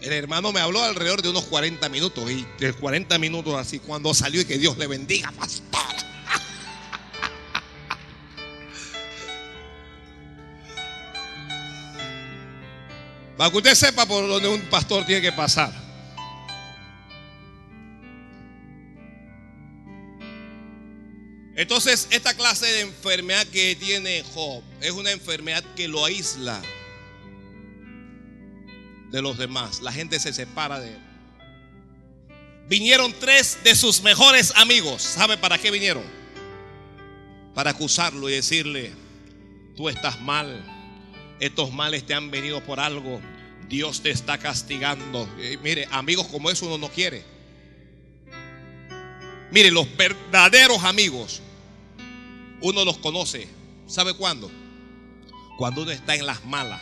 El hermano me habló alrededor de unos 40 minutos y de 40 minutos así cuando salió y que Dios le bendiga, pastor. Para que usted sepa por donde un pastor tiene que pasar. Entonces, esta clase de enfermedad que tiene Job es una enfermedad que lo aísla de los demás. La gente se separa de él. Vinieron tres de sus mejores amigos. ¿Sabe para qué vinieron? Para acusarlo y decirle, tú estás mal. Estos males te han venido por algo. Dios te está castigando. Mire, amigos como eso uno no quiere. Mire, los verdaderos amigos, uno los conoce. ¿Sabe cuándo? Cuando uno está en las malas.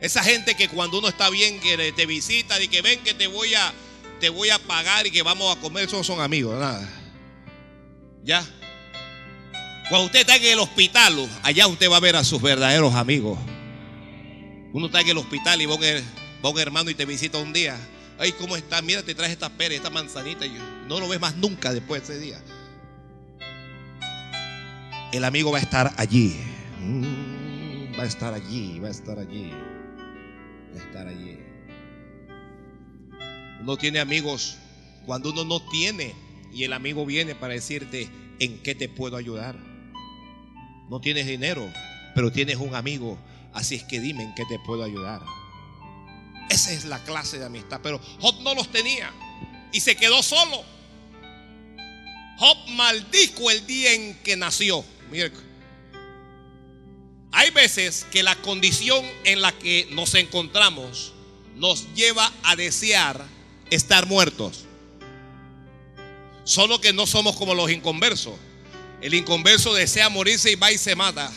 Esa gente que cuando uno está bien, que te visita y que ven que te voy a, te voy a pagar y que vamos a comer, esos son amigos, nada. ¿Ya? Cuando usted está en el hospital, allá usted va a ver a sus verdaderos amigos. Uno está en el hospital y va un, hermano y te visita un día. Ay, ¿cómo está? Mira, te traje esta pera, esta manzanita. No lo ves más nunca después de ese día. El amigo va a estar allí. Mm, va a estar allí, va a estar allí. Va a estar allí. Uno tiene amigos cuando uno no tiene y el amigo viene para decirte en qué te puedo ayudar. No tienes dinero, pero tienes un amigo. Así es que dime en qué te puedo ayudar. Esa es la clase de amistad. Pero Job no los tenía y se quedó solo. Job maldijo el día en que nació. Hay veces que la condición en la que nos encontramos nos lleva a desear estar muertos. Solo que no somos como los inconversos. El inconverso desea morirse y va y se mata.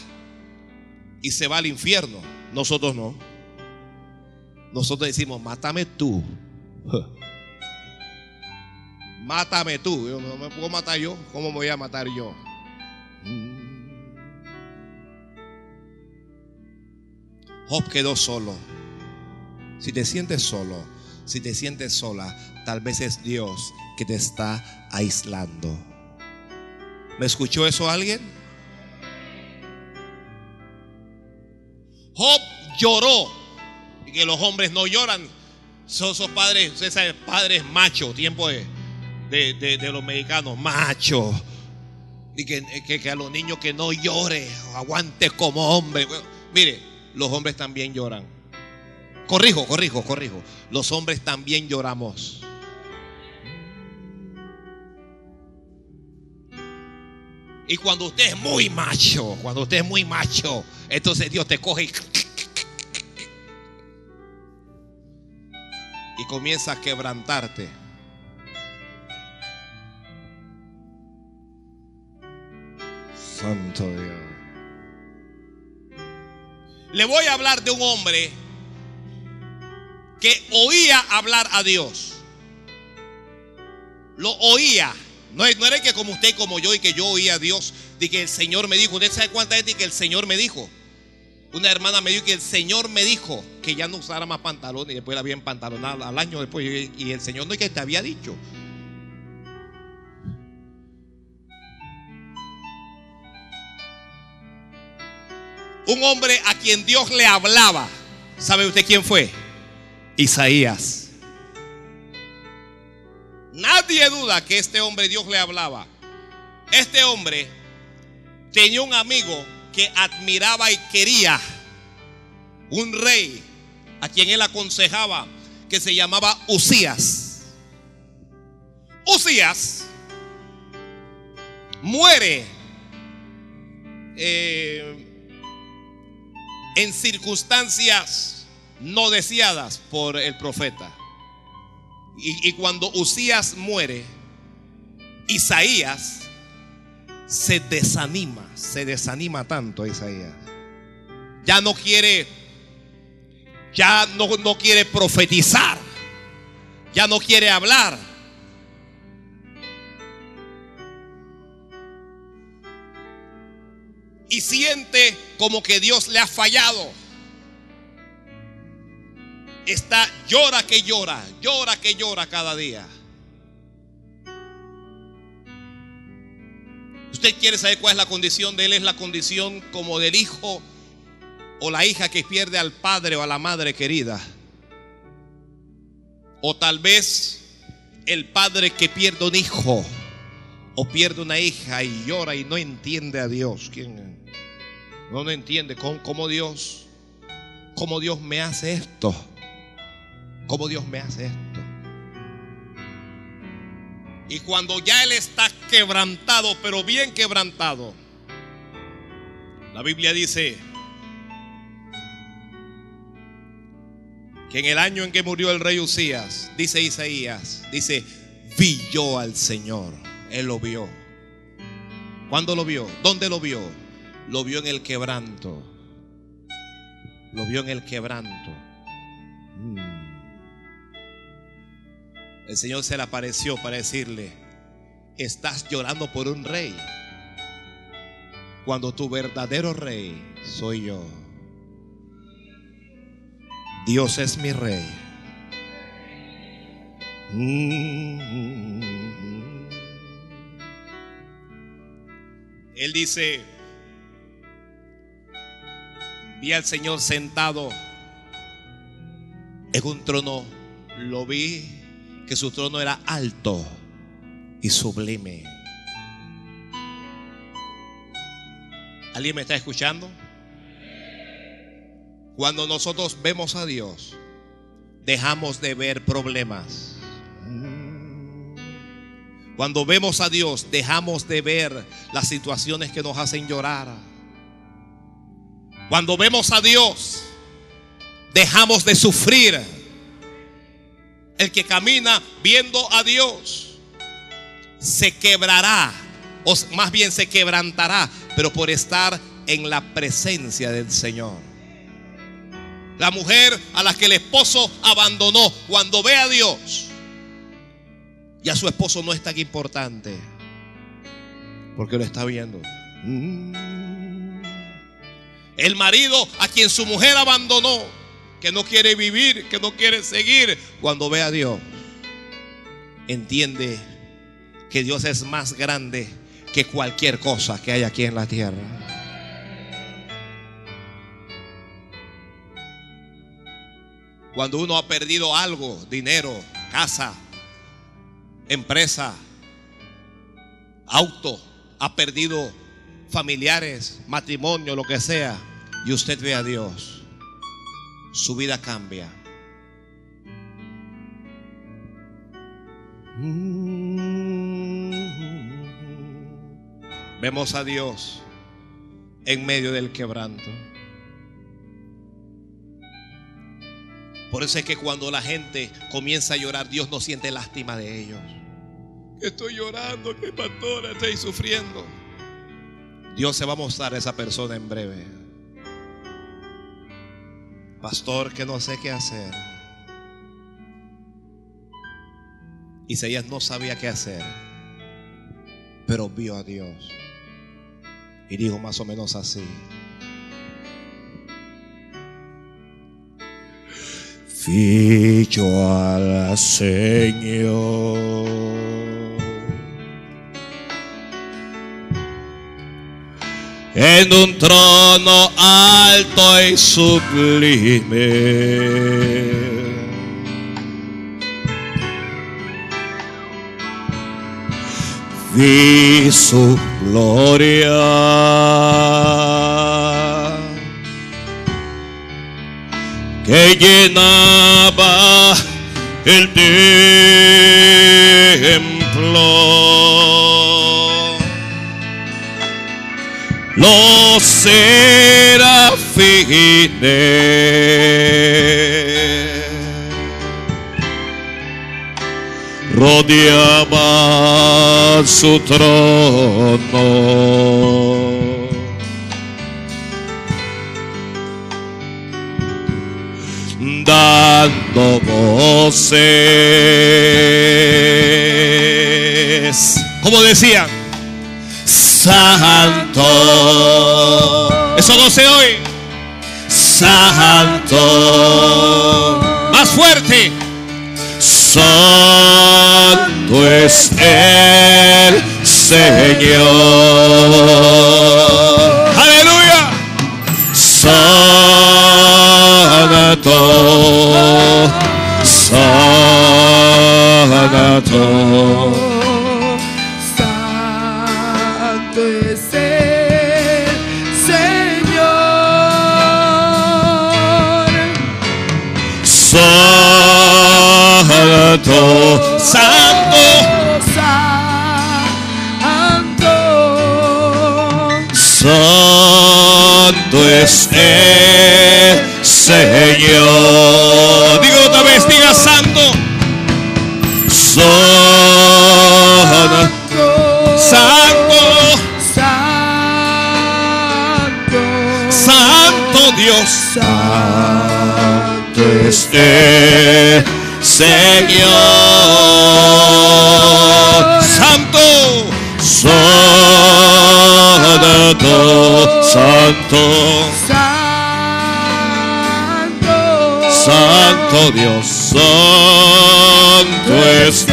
Y se va al infierno. Nosotros no. Nosotros decimos, mátame tú. Mátame tú. Yo no me puedo matar yo. ¿Cómo me voy a matar yo? Job quedó solo. Si te sientes solo, si te sientes sola, tal vez es Dios que te está aislando. ¿Me escuchó eso alguien? Job lloró. Y que los hombres no lloran. Son esos padres, esos padres machos, tiempo de, de, los mexicanos, machos. Y que, que, a los niños que no llore, aguante como hombre. mire, los hombres también lloran. Corrijo, corrijo, corrijo. Los hombres también lloramos. Y cuando usted es muy macho, cuando usted es muy macho, entonces Dios te coge y, y comienza a quebrantarte. Santo Dios. Le voy a hablar de un hombre que oía hablar a Dios. Lo oía. No, era que como usted, como yo, y que yo oía a Dios, de que el Señor me dijo. ¿Usted sabe cuánta gente que el Señor me dijo? Una hermana me dijo que el Señor me dijo que ya no usara más pantalones y después la había empantalonado al año después. Y el Señor no es que te había dicho. Un hombre a quien Dios le hablaba. ¿Sabe usted quién fue? Isaías. Nadie duda que este hombre Dios le hablaba. Este hombre tenía un amigo que admiraba y quería. Un rey a quien él aconsejaba que se llamaba Usías. Usías muere eh, en circunstancias no deseadas por el profeta. Y, cuando Usías muere, Isaías se desanima, se desanima tanto Isaías. Ya no quiere, ya no, no quiere profetizar, ya no quiere hablar. Y siente como que Dios le ha fallado. Está llora que llora, llora que llora cada día. Usted quiere saber cuál es la condición de él, es la condición como del hijo o la hija que pierde al padre o a la madre querida. O tal vez el padre que pierde un hijo o pierde una hija y llora y no entiende a Dios. ¿Quién? No, entiende cómo Dios, cómo Dios me hace esto. Cómo Dios me hace esto. Y cuando ya Él está quebrantado, pero bien quebrantado, la Biblia dice que en el año en que murió el rey Usías, dice Isaías, dice, vi yo al Señor. Él lo vio. ¿Cuándo lo vio? ¿Dónde lo vio? Lo vio en el quebranto. Lo vio en el quebranto. El Señor se le apareció para decirle, estás llorando por un rey, cuando tu verdadero rey soy yo. Dios es mi rey. Él dice, vi al Señor sentado en un trono, lo vi que su trono era alto y sublime. ¿Alguien me está escuchando? Cuando nosotros vemos a Dios, dejamos de ver problemas. Cuando vemos a Dios, dejamos de ver las situaciones que nos hacen llorar. Cuando vemos a Dios, dejamos de sufrir. El que camina viendo a Dios se quebrará, o más bien se quebrantará, pero por estar en la presencia del Señor. La mujer a la que el esposo abandonó, cuando ve a Dios, ya su esposo no es tan importante, porque lo está viendo. El marido a quien su mujer abandonó, que no quiere vivir, que no quiere seguir, cuando ve a Dios, entiende que Dios es más grande que cualquier cosa que hay aquí en la tierra. Cuando uno ha perdido algo, dinero, casa, empresa, auto, ha perdido familiares, matrimonio, lo que sea, y usted ve a Dios, su vida cambia. Vemos a Dios en medio del quebranto. Por eso es que cuando la gente comienza a llorar, Dios no siente lástima de ellos. Estoy llorando, que pastora, estoy sufriendo. Dios se va a mostrar a esa persona en breve. Pastor, que no sé qué hacer. Isaías no sabía qué hacer, pero vio a Dios. Y dijo más o menos así. Ficho al Señor. En un trono alto y sublime. Vi su gloria. que llenaba el templo. Los serafines rodeaba su trono. Dando voces, como decían, Santo. Eso no se oye. Santo. Más fuerte. Santo es el Señor. Aleluya. Santo. Santo. Santo Santo. Santo. Santo. Santo es el Señor. Digo otra vez, diga santo. Santo. Santo. Santo. Santo Dios. Santo es el Señor. Santo. Santo. Santo. Santo. Dios, santo es.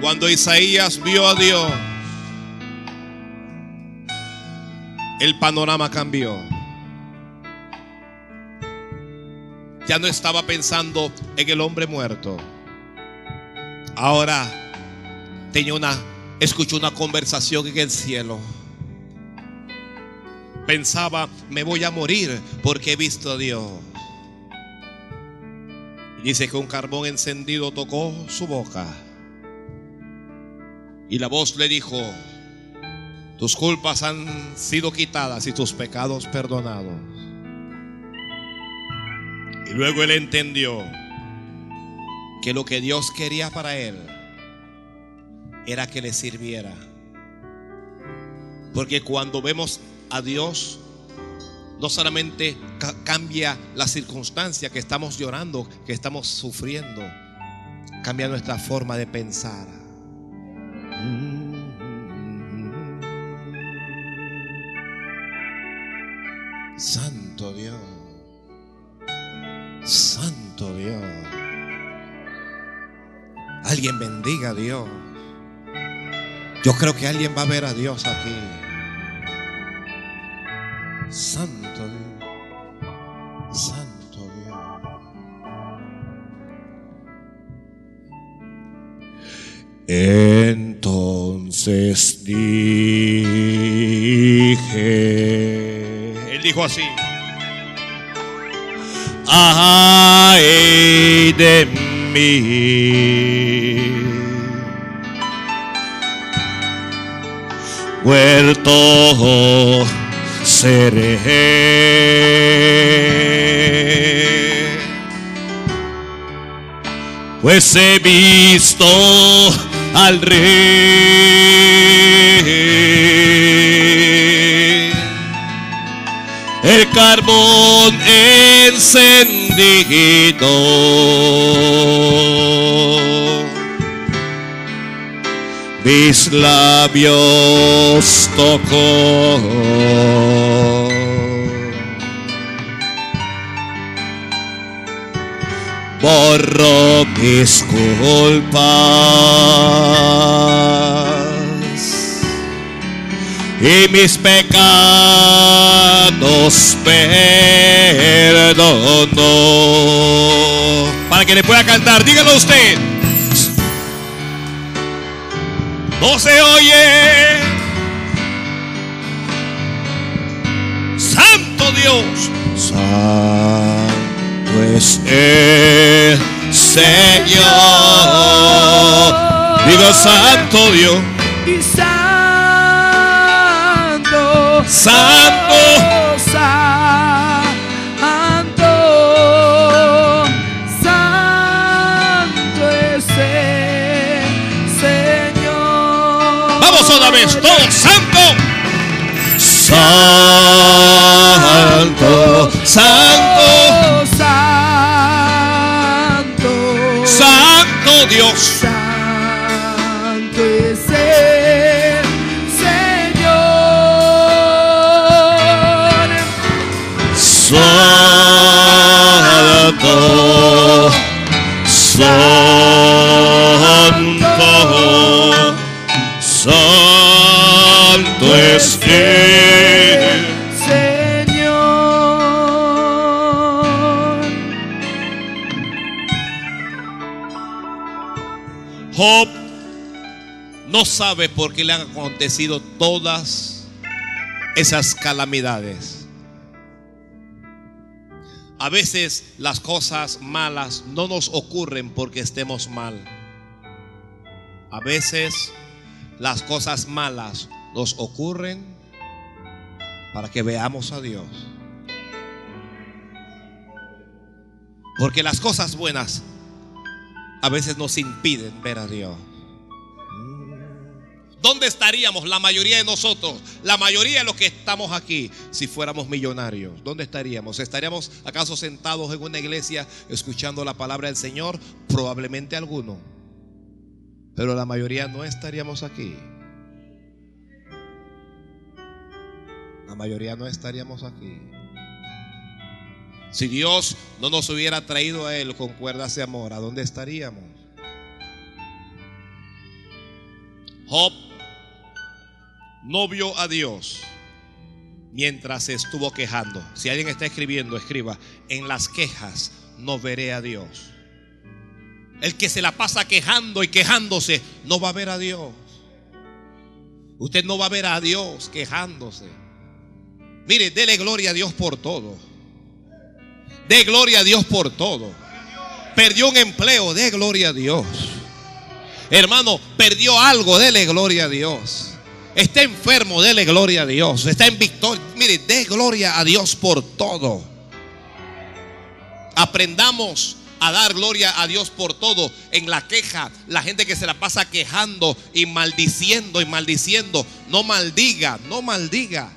Cuando Isaías vio a Dios, el panorama cambió. Ya no estaba pensando en el hombre muerto. Ahora tenía una, escuchó una conversación en el cielo. Pensaba, me voy a morir porque he visto a Dios. Y dice que un carbón encendido tocó su boca. Y la voz le dijo, tus culpas han sido quitadas y tus pecados perdonados. Y luego él entendió que lo que Dios quería para él era que le sirviera. Porque cuando vemos a Dios, no solamente ca- cambia la circunstancia que estamos llorando, que estamos sufriendo, cambia nuestra forma de pensar. Bendiga a Dios. Yo creo que alguien va a ver a Dios aquí. Santo Dios. Santo Dios. Entonces dije. Él dijo así. Ay de mí. Muerto seré. Pues he visto al rey. El carbón encendido. Mis labios tocó. Borró mis culpas y mis pecados perdonó. Para que le pueda cantar, dígalo usted. No se oye. Santo Dios. Santo es el Señor. Digo Santo Dios. y santo, Santo. santo, vez. Todo santo. Santo, Santo, santo, santo Dios. santo es el Señor. Santo, santo, sabe por qué le han acontecido todas esas calamidades. A veces las cosas malas no nos ocurren porque estemos mal. A veces las cosas malas nos ocurren para que veamos a Dios. Porque las cosas buenas a veces nos impiden ver a Dios. ¿Dónde estaríamos la mayoría de nosotros? La mayoría de los que estamos aquí, si fuéramos millonarios. ¿Dónde estaríamos? ¿Estaríamos acaso sentados en una iglesia escuchando la palabra del Señor? Probablemente alguno. Pero la mayoría no estaríamos aquí. La mayoría no estaríamos aquí. Si Dios no nos hubiera traído a Él con cuerdas de amor, ¿a dónde estaríamos? Job no vio a Dios mientras estuvo quejando. Si alguien está escribiendo, escriba, en las quejas no veré a Dios. El que se la pasa quejando y quejándose no va a ver a Dios. Usted no va a ver a Dios quejándose. Mire, dele gloria a Dios por todo. De gloria a Dios por todo. Perdió un empleo, de gloria a Dios. Hermano, perdió algo, dele gloria a Dios. Está enfermo, dele gloria a Dios. Está en victoria. Mire, de gloria a Dios por todo. Aprendamos a dar gloria a Dios por todo. En la queja, la gente que se la pasa quejando y maldiciendo y maldiciendo. No maldiga, no maldiga.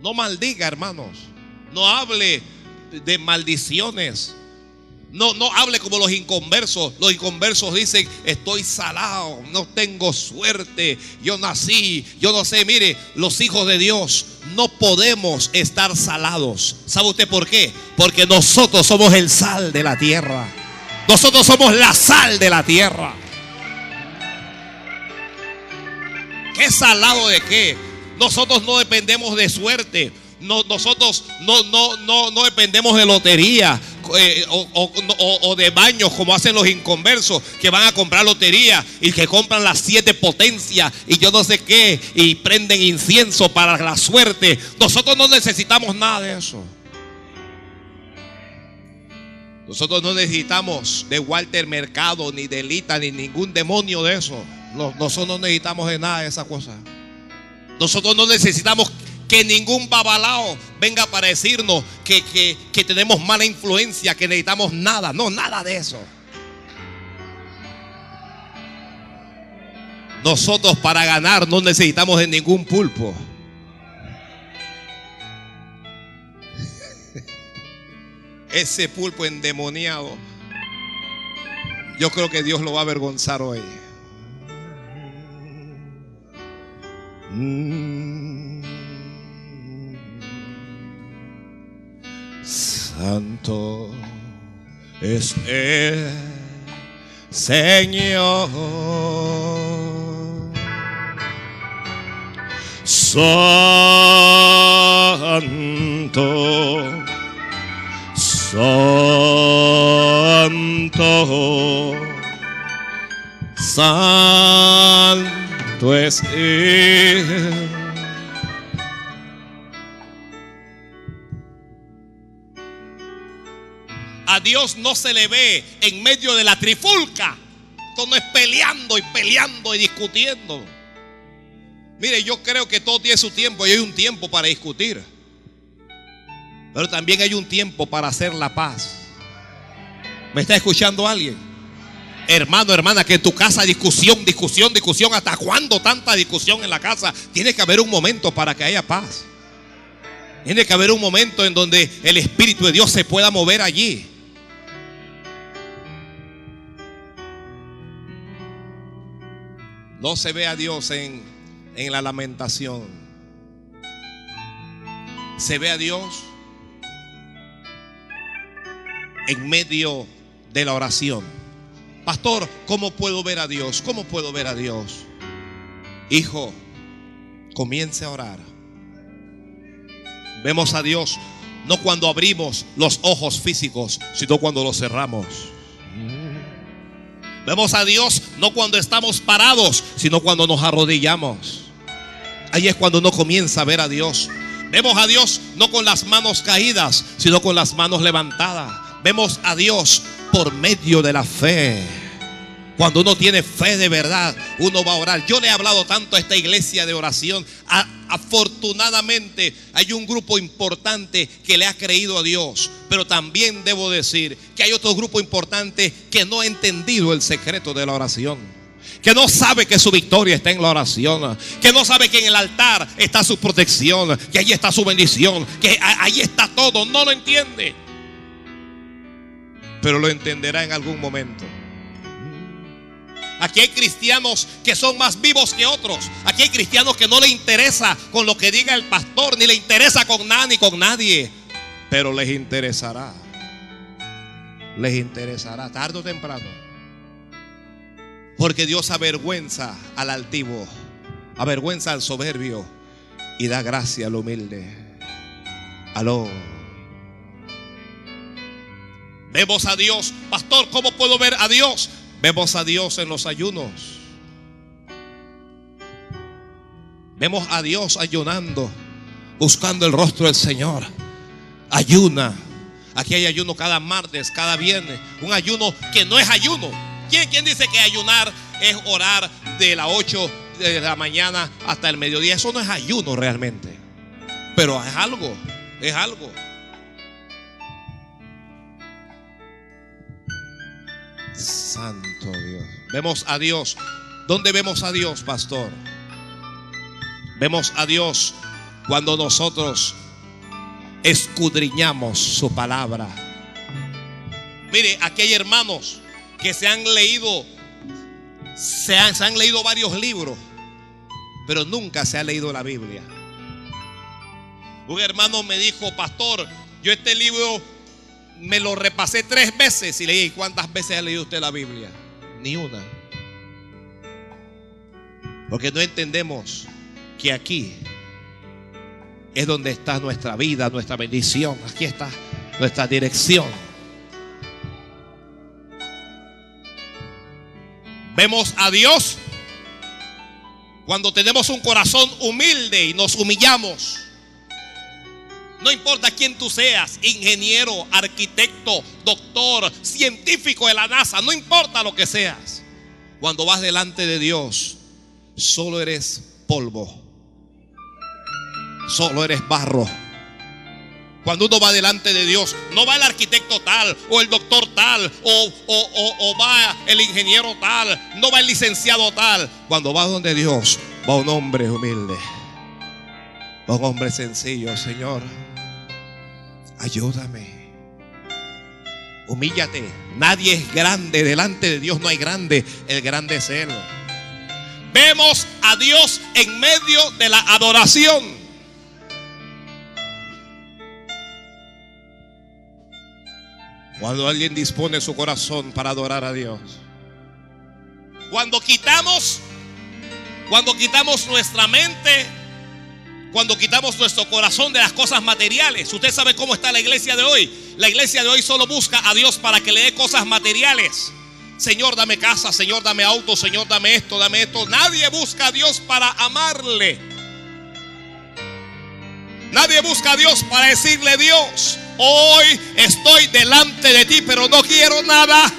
No maldiga, hermanos. No hable de maldiciones. No, no hable como los inconversos. Los inconversos dicen, estoy salado, no tengo suerte, yo nací, yo no sé. Mire, los hijos de Dios no podemos estar salados. ¿Sabe usted por qué? Porque nosotros somos el sal de la tierra. Nosotros somos la sal de la tierra. ¿Qué salado de qué? Nosotros no dependemos de suerte. No, nosotros no, no, no, no dependemos de lotería eh, o, o- de baños como hacen los inconversos que van a comprar lotería y que compran las siete potencias y yo no sé qué y prenden incienso para la suerte. Nosotros no necesitamos nada de eso. Nosotros no necesitamos de Walter Mercado, ni de Lita, ni ningún demonio de eso. No- Nosotros no necesitamos de nada de esa cosa. Nosotros no necesitamos que ningún babalao venga para decirnos que, que- tenemos mala influencia, que necesitamos nada. No, nada de eso. Nosotros para ganar no necesitamos de ningún pulpo. Ese pulpo endemoniado, yo creo que Dios lo va a avergonzar hoy. Santo es el Señor. Santo, Santo, Santo es Él. A Dios no se le ve en medio de la trifulca. Esto no es peleando y peleando y discutiendo. Mire, yo creo que todo tiene su tiempo y hay un tiempo para discutir. Pero también hay un tiempo para hacer la paz. ¿Me está escuchando alguien? Hermano, hermana, que en tu casa discusión, discusión, discusión. ¿Hasta cuándo tanta discusión en la casa? Tiene que haber un momento para que haya paz. Tiene que haber un momento en donde el Espíritu de Dios se pueda mover allí. No se ve a Dios en, en la lamentación. Se ve a Dios en medio de la oración. Pastor, ¿cómo puedo ver a Dios? ¿Cómo puedo ver a Dios? Hijo, comience a orar. Vemos a Dios no cuando abrimos los ojos físicos, sino cuando los cerramos. Vemos a Dios no cuando estamos parados, sino cuando nos arrodillamos. Ahí es cuando uno comienza a ver a Dios. Vemos a Dios no con las manos caídas, sino con las manos levantadas. Vemos a Dios por medio de la fe. Cuando uno tiene fe de verdad, uno va a orar. Yo le he hablado tanto a esta iglesia de oración. Afortunadamente hay un grupo importante que le ha creído a Dios. Pero también debo decir que hay otro grupo importante que no ha entendido el secreto de la oración. Que no sabe que su victoria está en la oración. Que no sabe que en el altar está su protección. Que ahí está su bendición. Que ahí está todo. No lo entiende. Pero lo entenderá en algún momento. Aquí hay cristianos que son más vivos que otros. Aquí hay cristianos que no le interesa con lo que diga el pastor, ni le interesa con nada ni con nadie. Pero les interesará. Les interesará tarde o temprano. Porque Dios avergüenza al altivo, avergüenza al soberbio y da gracia al humilde. Aló. Vemos a Dios. Pastor, ¿cómo puedo ver a Dios? Vemos a Dios en los ayunos. Vemos a Dios ayunando, buscando el rostro del Señor. Ayuna. Aquí hay ayuno cada martes, cada viernes. Un ayuno que no es ayuno. ¿Quién, quién dice que ayunar es orar de las 8 de la mañana hasta el mediodía? Eso no es ayuno realmente. Pero es algo, es algo. Santo Dios. Vemos a Dios. ¿Dónde vemos a Dios, pastor? Vemos a Dios cuando nosotros escudriñamos su palabra. Mire, aquí hay hermanos que se han leído, se han, se han leído varios libros, pero nunca se ha leído la Biblia. Un hermano me dijo, pastor, yo este libro me lo repasé tres veces y leí, ¿cuántas veces ha leído usted la Biblia? Ni una. Porque no entendemos que aquí es donde está nuestra vida, nuestra bendición. Aquí está nuestra dirección. Vemos a Dios cuando tenemos un corazón humilde y nos humillamos. No importa quién tú seas, ingeniero, arquitecto, doctor, científico de la NASA, no importa lo que seas. Cuando vas delante de Dios, solo eres polvo. Solo eres barro. Cuando uno va delante de Dios, no va el arquitecto tal, o el doctor tal, o, o, o, va el ingeniero tal, no va el licenciado tal. Cuando va donde Dios, va un hombre humilde, va un hombre sencillo, Señor. Ayúdame. Humíllate. Nadie es grande. Delante de Dios no hay grande. El grande es Él. Vemos a Dios en medio de la adoración. Cuando alguien dispone su corazón para adorar a Dios. Cuando quitamos, cuando quitamos nuestra mente, cuando quitamos nuestro corazón de las cosas materiales. Usted sabe cómo está la iglesia de hoy. La iglesia de hoy solo busca a Dios para que le dé cosas materiales. Señor, dame casa, Señor, dame auto, Señor, dame esto, dame esto. Nadie busca a Dios para amarle. Nadie busca a Dios para decirle, Dios, hoy estoy delante de ti, pero no quiero nada.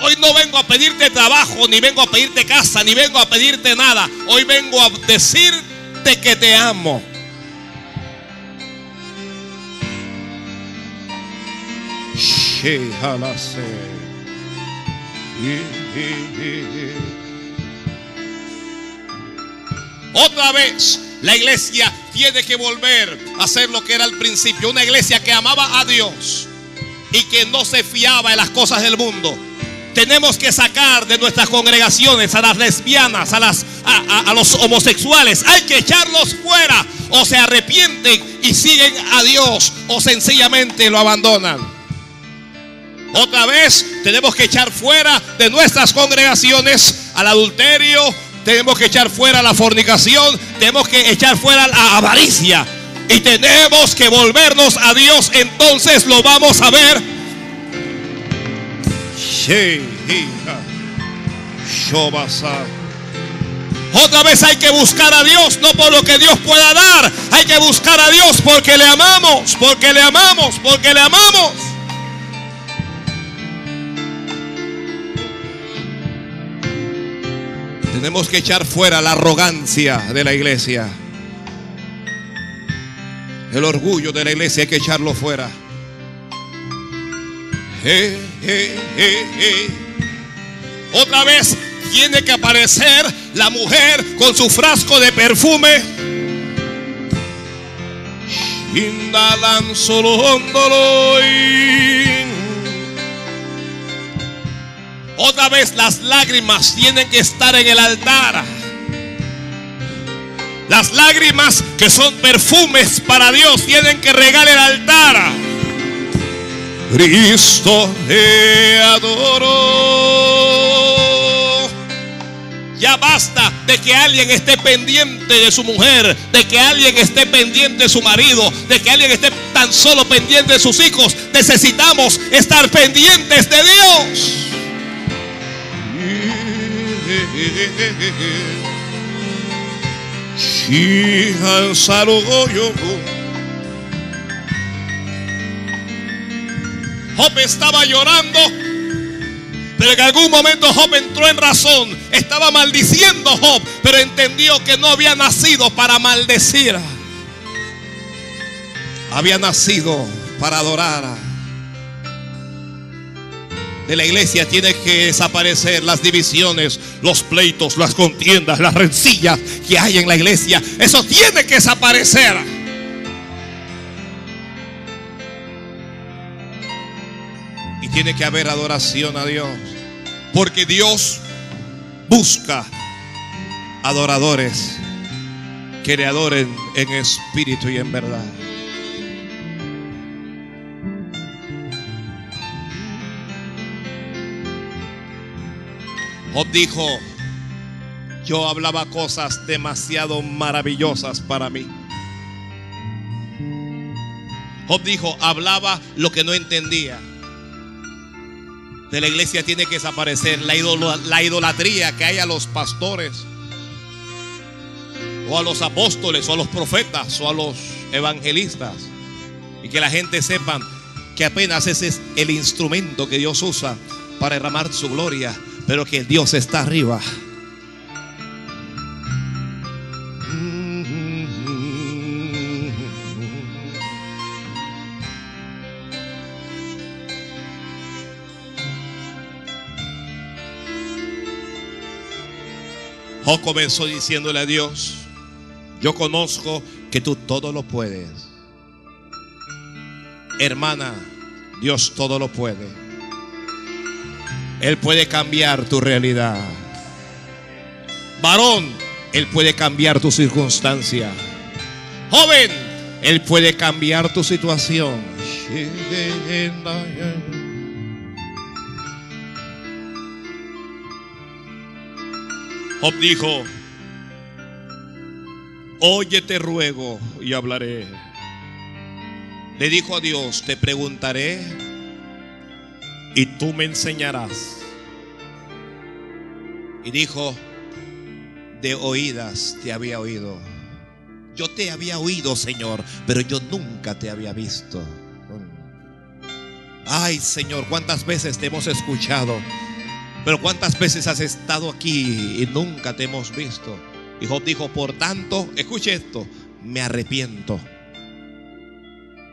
Hoy no vengo a pedirte trabajo, ni vengo a pedirte casa, ni vengo a pedirte nada. Hoy vengo a decirte que te amo. Otra vez la iglesia tiene que volver a ser lo que era al principio. Una iglesia que amaba a Dios y que no se fiaba en las cosas del mundo. Tenemos que sacar de nuestras congregaciones a las lesbianas, a, los homosexuales. Hay que echarlos fuera. O se arrepienten y siguen a Dios o sencillamente lo abandonan. Otra vez tenemos que echar fuera de nuestras congregaciones al adulterio, tenemos que echar fuera la fornicación, tenemos que echar fuera la avaricia y tenemos que volvernos a Dios, entonces lo vamos a ver. Otra vez hay que buscar a Dios, no por lo que Dios pueda dar, hay que buscar a Dios porque le amamos, porque le amamos, porque le amamos. Tenemos que echar fuera la arrogancia de la iglesia. El orgullo de la iglesia hay que echarlo fuera. Eh, Otra vez tiene que aparecer la mujer con su frasco de perfume. Otra vez las lágrimas tienen que estar en el altar. Las lágrimas que son perfumes para Dios tienen que regar el altar. Cristo te adoro. Ya basta de que alguien esté pendiente de su mujer, de que alguien esté pendiente de su marido, de que alguien esté tan solo pendiente de sus hijos. Necesitamos estar pendientes de Dios. Job estaba llorando, pero en algún momento Job entró en razón. Estaba maldiciendo Job, pero entendió que no había nacido para maldecir. Había nacido para adorar de la iglesia tiene que desaparecer las divisiones, los pleitos, las contiendas, las rencillas que hay en la iglesia. Eso tiene que desaparecer. Tiene que haber adoración a Dios. Porque Dios busca adoradores que le adoren en espíritu y en verdad. Job dijo, yo hablaba cosas demasiado maravillosas para mí. Job dijo, hablaba lo que no entendía. De la iglesia tiene que desaparecer la, la idolatría que hay a los pastores, o a los apóstoles, o a los profetas, o a los evangelistas. Y que la gente sepa que apenas ese es el instrumento que Dios usa para derramar su gloria pero que Dios está arriba. Job comenzó diciéndole a Dios, yo conozco que tú todo lo puedes. Hermana, Dios todo lo puede. Él puede cambiar tu realidad. Varón, Él puede cambiar tu circunstancia. Joven, Él puede cambiar tu situación. Job dijo, oye te ruego y hablaré. Le dijo a Dios, te preguntaré y tú me enseñarás. Y dijo, de oídas te había oído. Yo te había oído, Señor, pero yo nunca te había visto. Ay, Señor, cuántas veces te hemos escuchado, pero cuántas veces has estado aquí y nunca te hemos visto. Y Job dijo, por tanto, escuche esto, me arrepiento.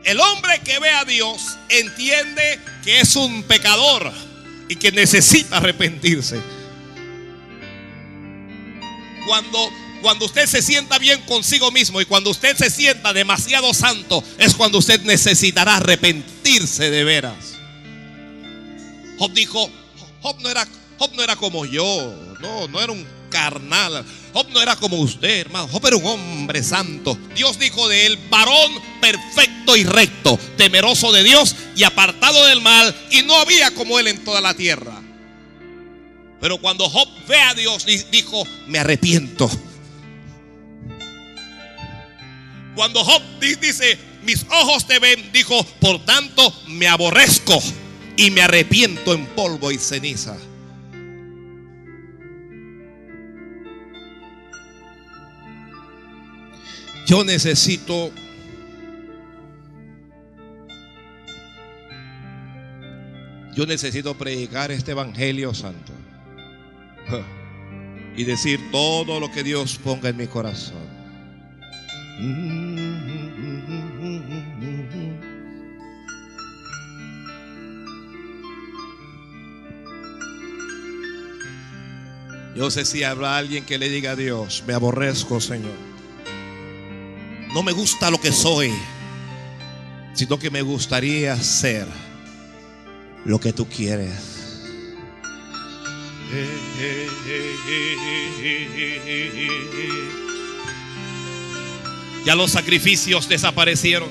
El hombre que ve a Dios entiende que es un pecador. y que necesita arrepentirse. Cuando, cuando usted se sienta bien consigo mismo y cuando usted se sienta demasiado santo, es cuando usted necesitará arrepentirse de veras. Job dijo, Job no era, no era como yo, no, no era un carnal. Job no era como usted, hermano. Job era un hombre santo. Dios dijo de él, varón perfecto y recto, temeroso de Dios y apartado del mal, y no había como él en toda la tierra. Pero cuando Job ve a Dios, dijo, me arrepiento. Cuando Job dice, mis ojos te ven, dijo, por tanto me aborrezco y me arrepiento en polvo y ceniza. Yo necesito Yo necesito predicar este evangelio santo y decir todo lo que Dios ponga en mi corazón. Yo sé si habrá alguien que le diga a Dios, me aborrezco, Señor. No me gusta lo que soy, sino que me gustaría ser lo que tú quieres. Ya los sacrificios desaparecieron.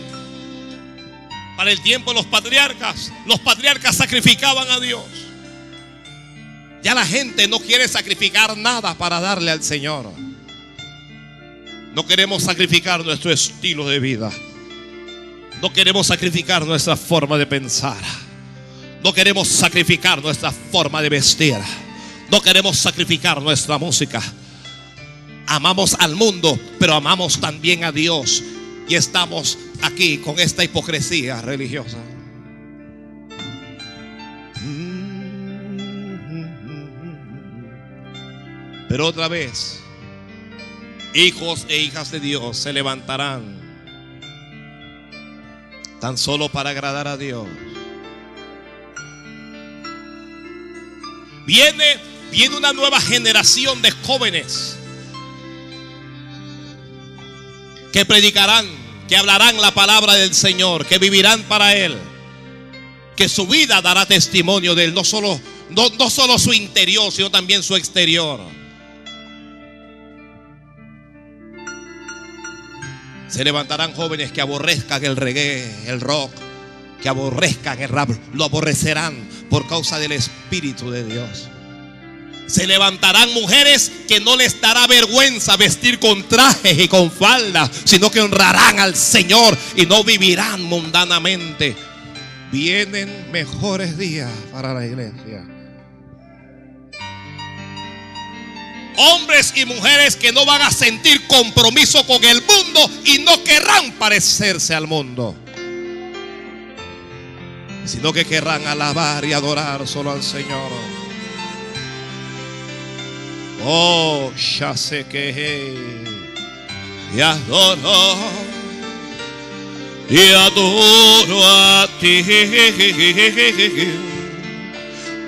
Para el tiempo los patriarcas, los patriarcas sacrificaban a Dios. Ya la gente no quiere sacrificar nada para darle al Señor. No queremos sacrificar nuestro estilo de vida. No queremos sacrificar nuestra forma de pensar. No queremos sacrificar nuestra forma de vestir. No queremos sacrificar nuestra música. Amamos al mundo, pero amamos también a Dios. Y estamos aquí con esta hipocresía religiosa. Pero otra vez, hijos e hijas de Dios se levantarán tan solo para agradar a Dios. Viene, viene una nueva generación de jóvenes que predicarán, que hablarán la palabra del Señor, que vivirán para Él, que su vida dará testimonio de Él, no solo, no, no solo su interior, sino también su exterior. Se levantarán jóvenes que aborrezcan el reggae, el rock, que aborrezcan el rap, lo aborrecerán por causa del Espíritu de Dios. Se levantarán mujeres que no les dará vergüenza vestir con trajes y con faldas, sino que honrarán al Señor y no vivirán mundanamente. Vienen mejores días para la iglesia. Hombres y mujeres que no van a sentir compromiso con el mundo y no querrán parecerse al mundo sino que querrán alabar y adorar solo al Señor. Oh, ya sé que y adoro y adoro a ti.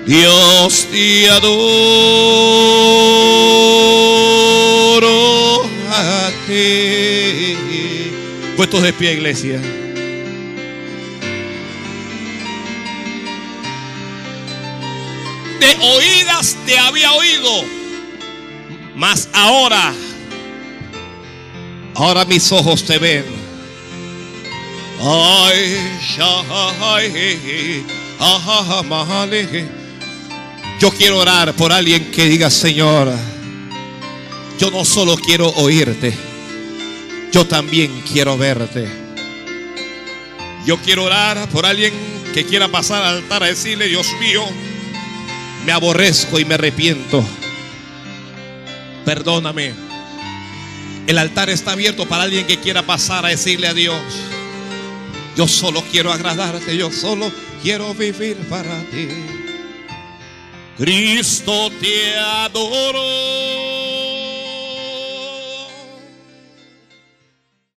Dios te adoro a ti. Puestos de pie, iglesia. de oídas te había oído, mas ahora, ahora mis ojos te ven. Ay, yo quiero orar por alguien que diga, Señor, yo no solo quiero oírte, yo también quiero verte. Yo quiero orar por alguien que quiera pasar al altar a decirle, Dios mío, me aborrezco y me arrepiento. Perdóname. El altar está abierto para alguien que quiera pasar a decirle a Dios, yo solo quiero agradarte, yo solo quiero vivir para ti. Cristo te adoro.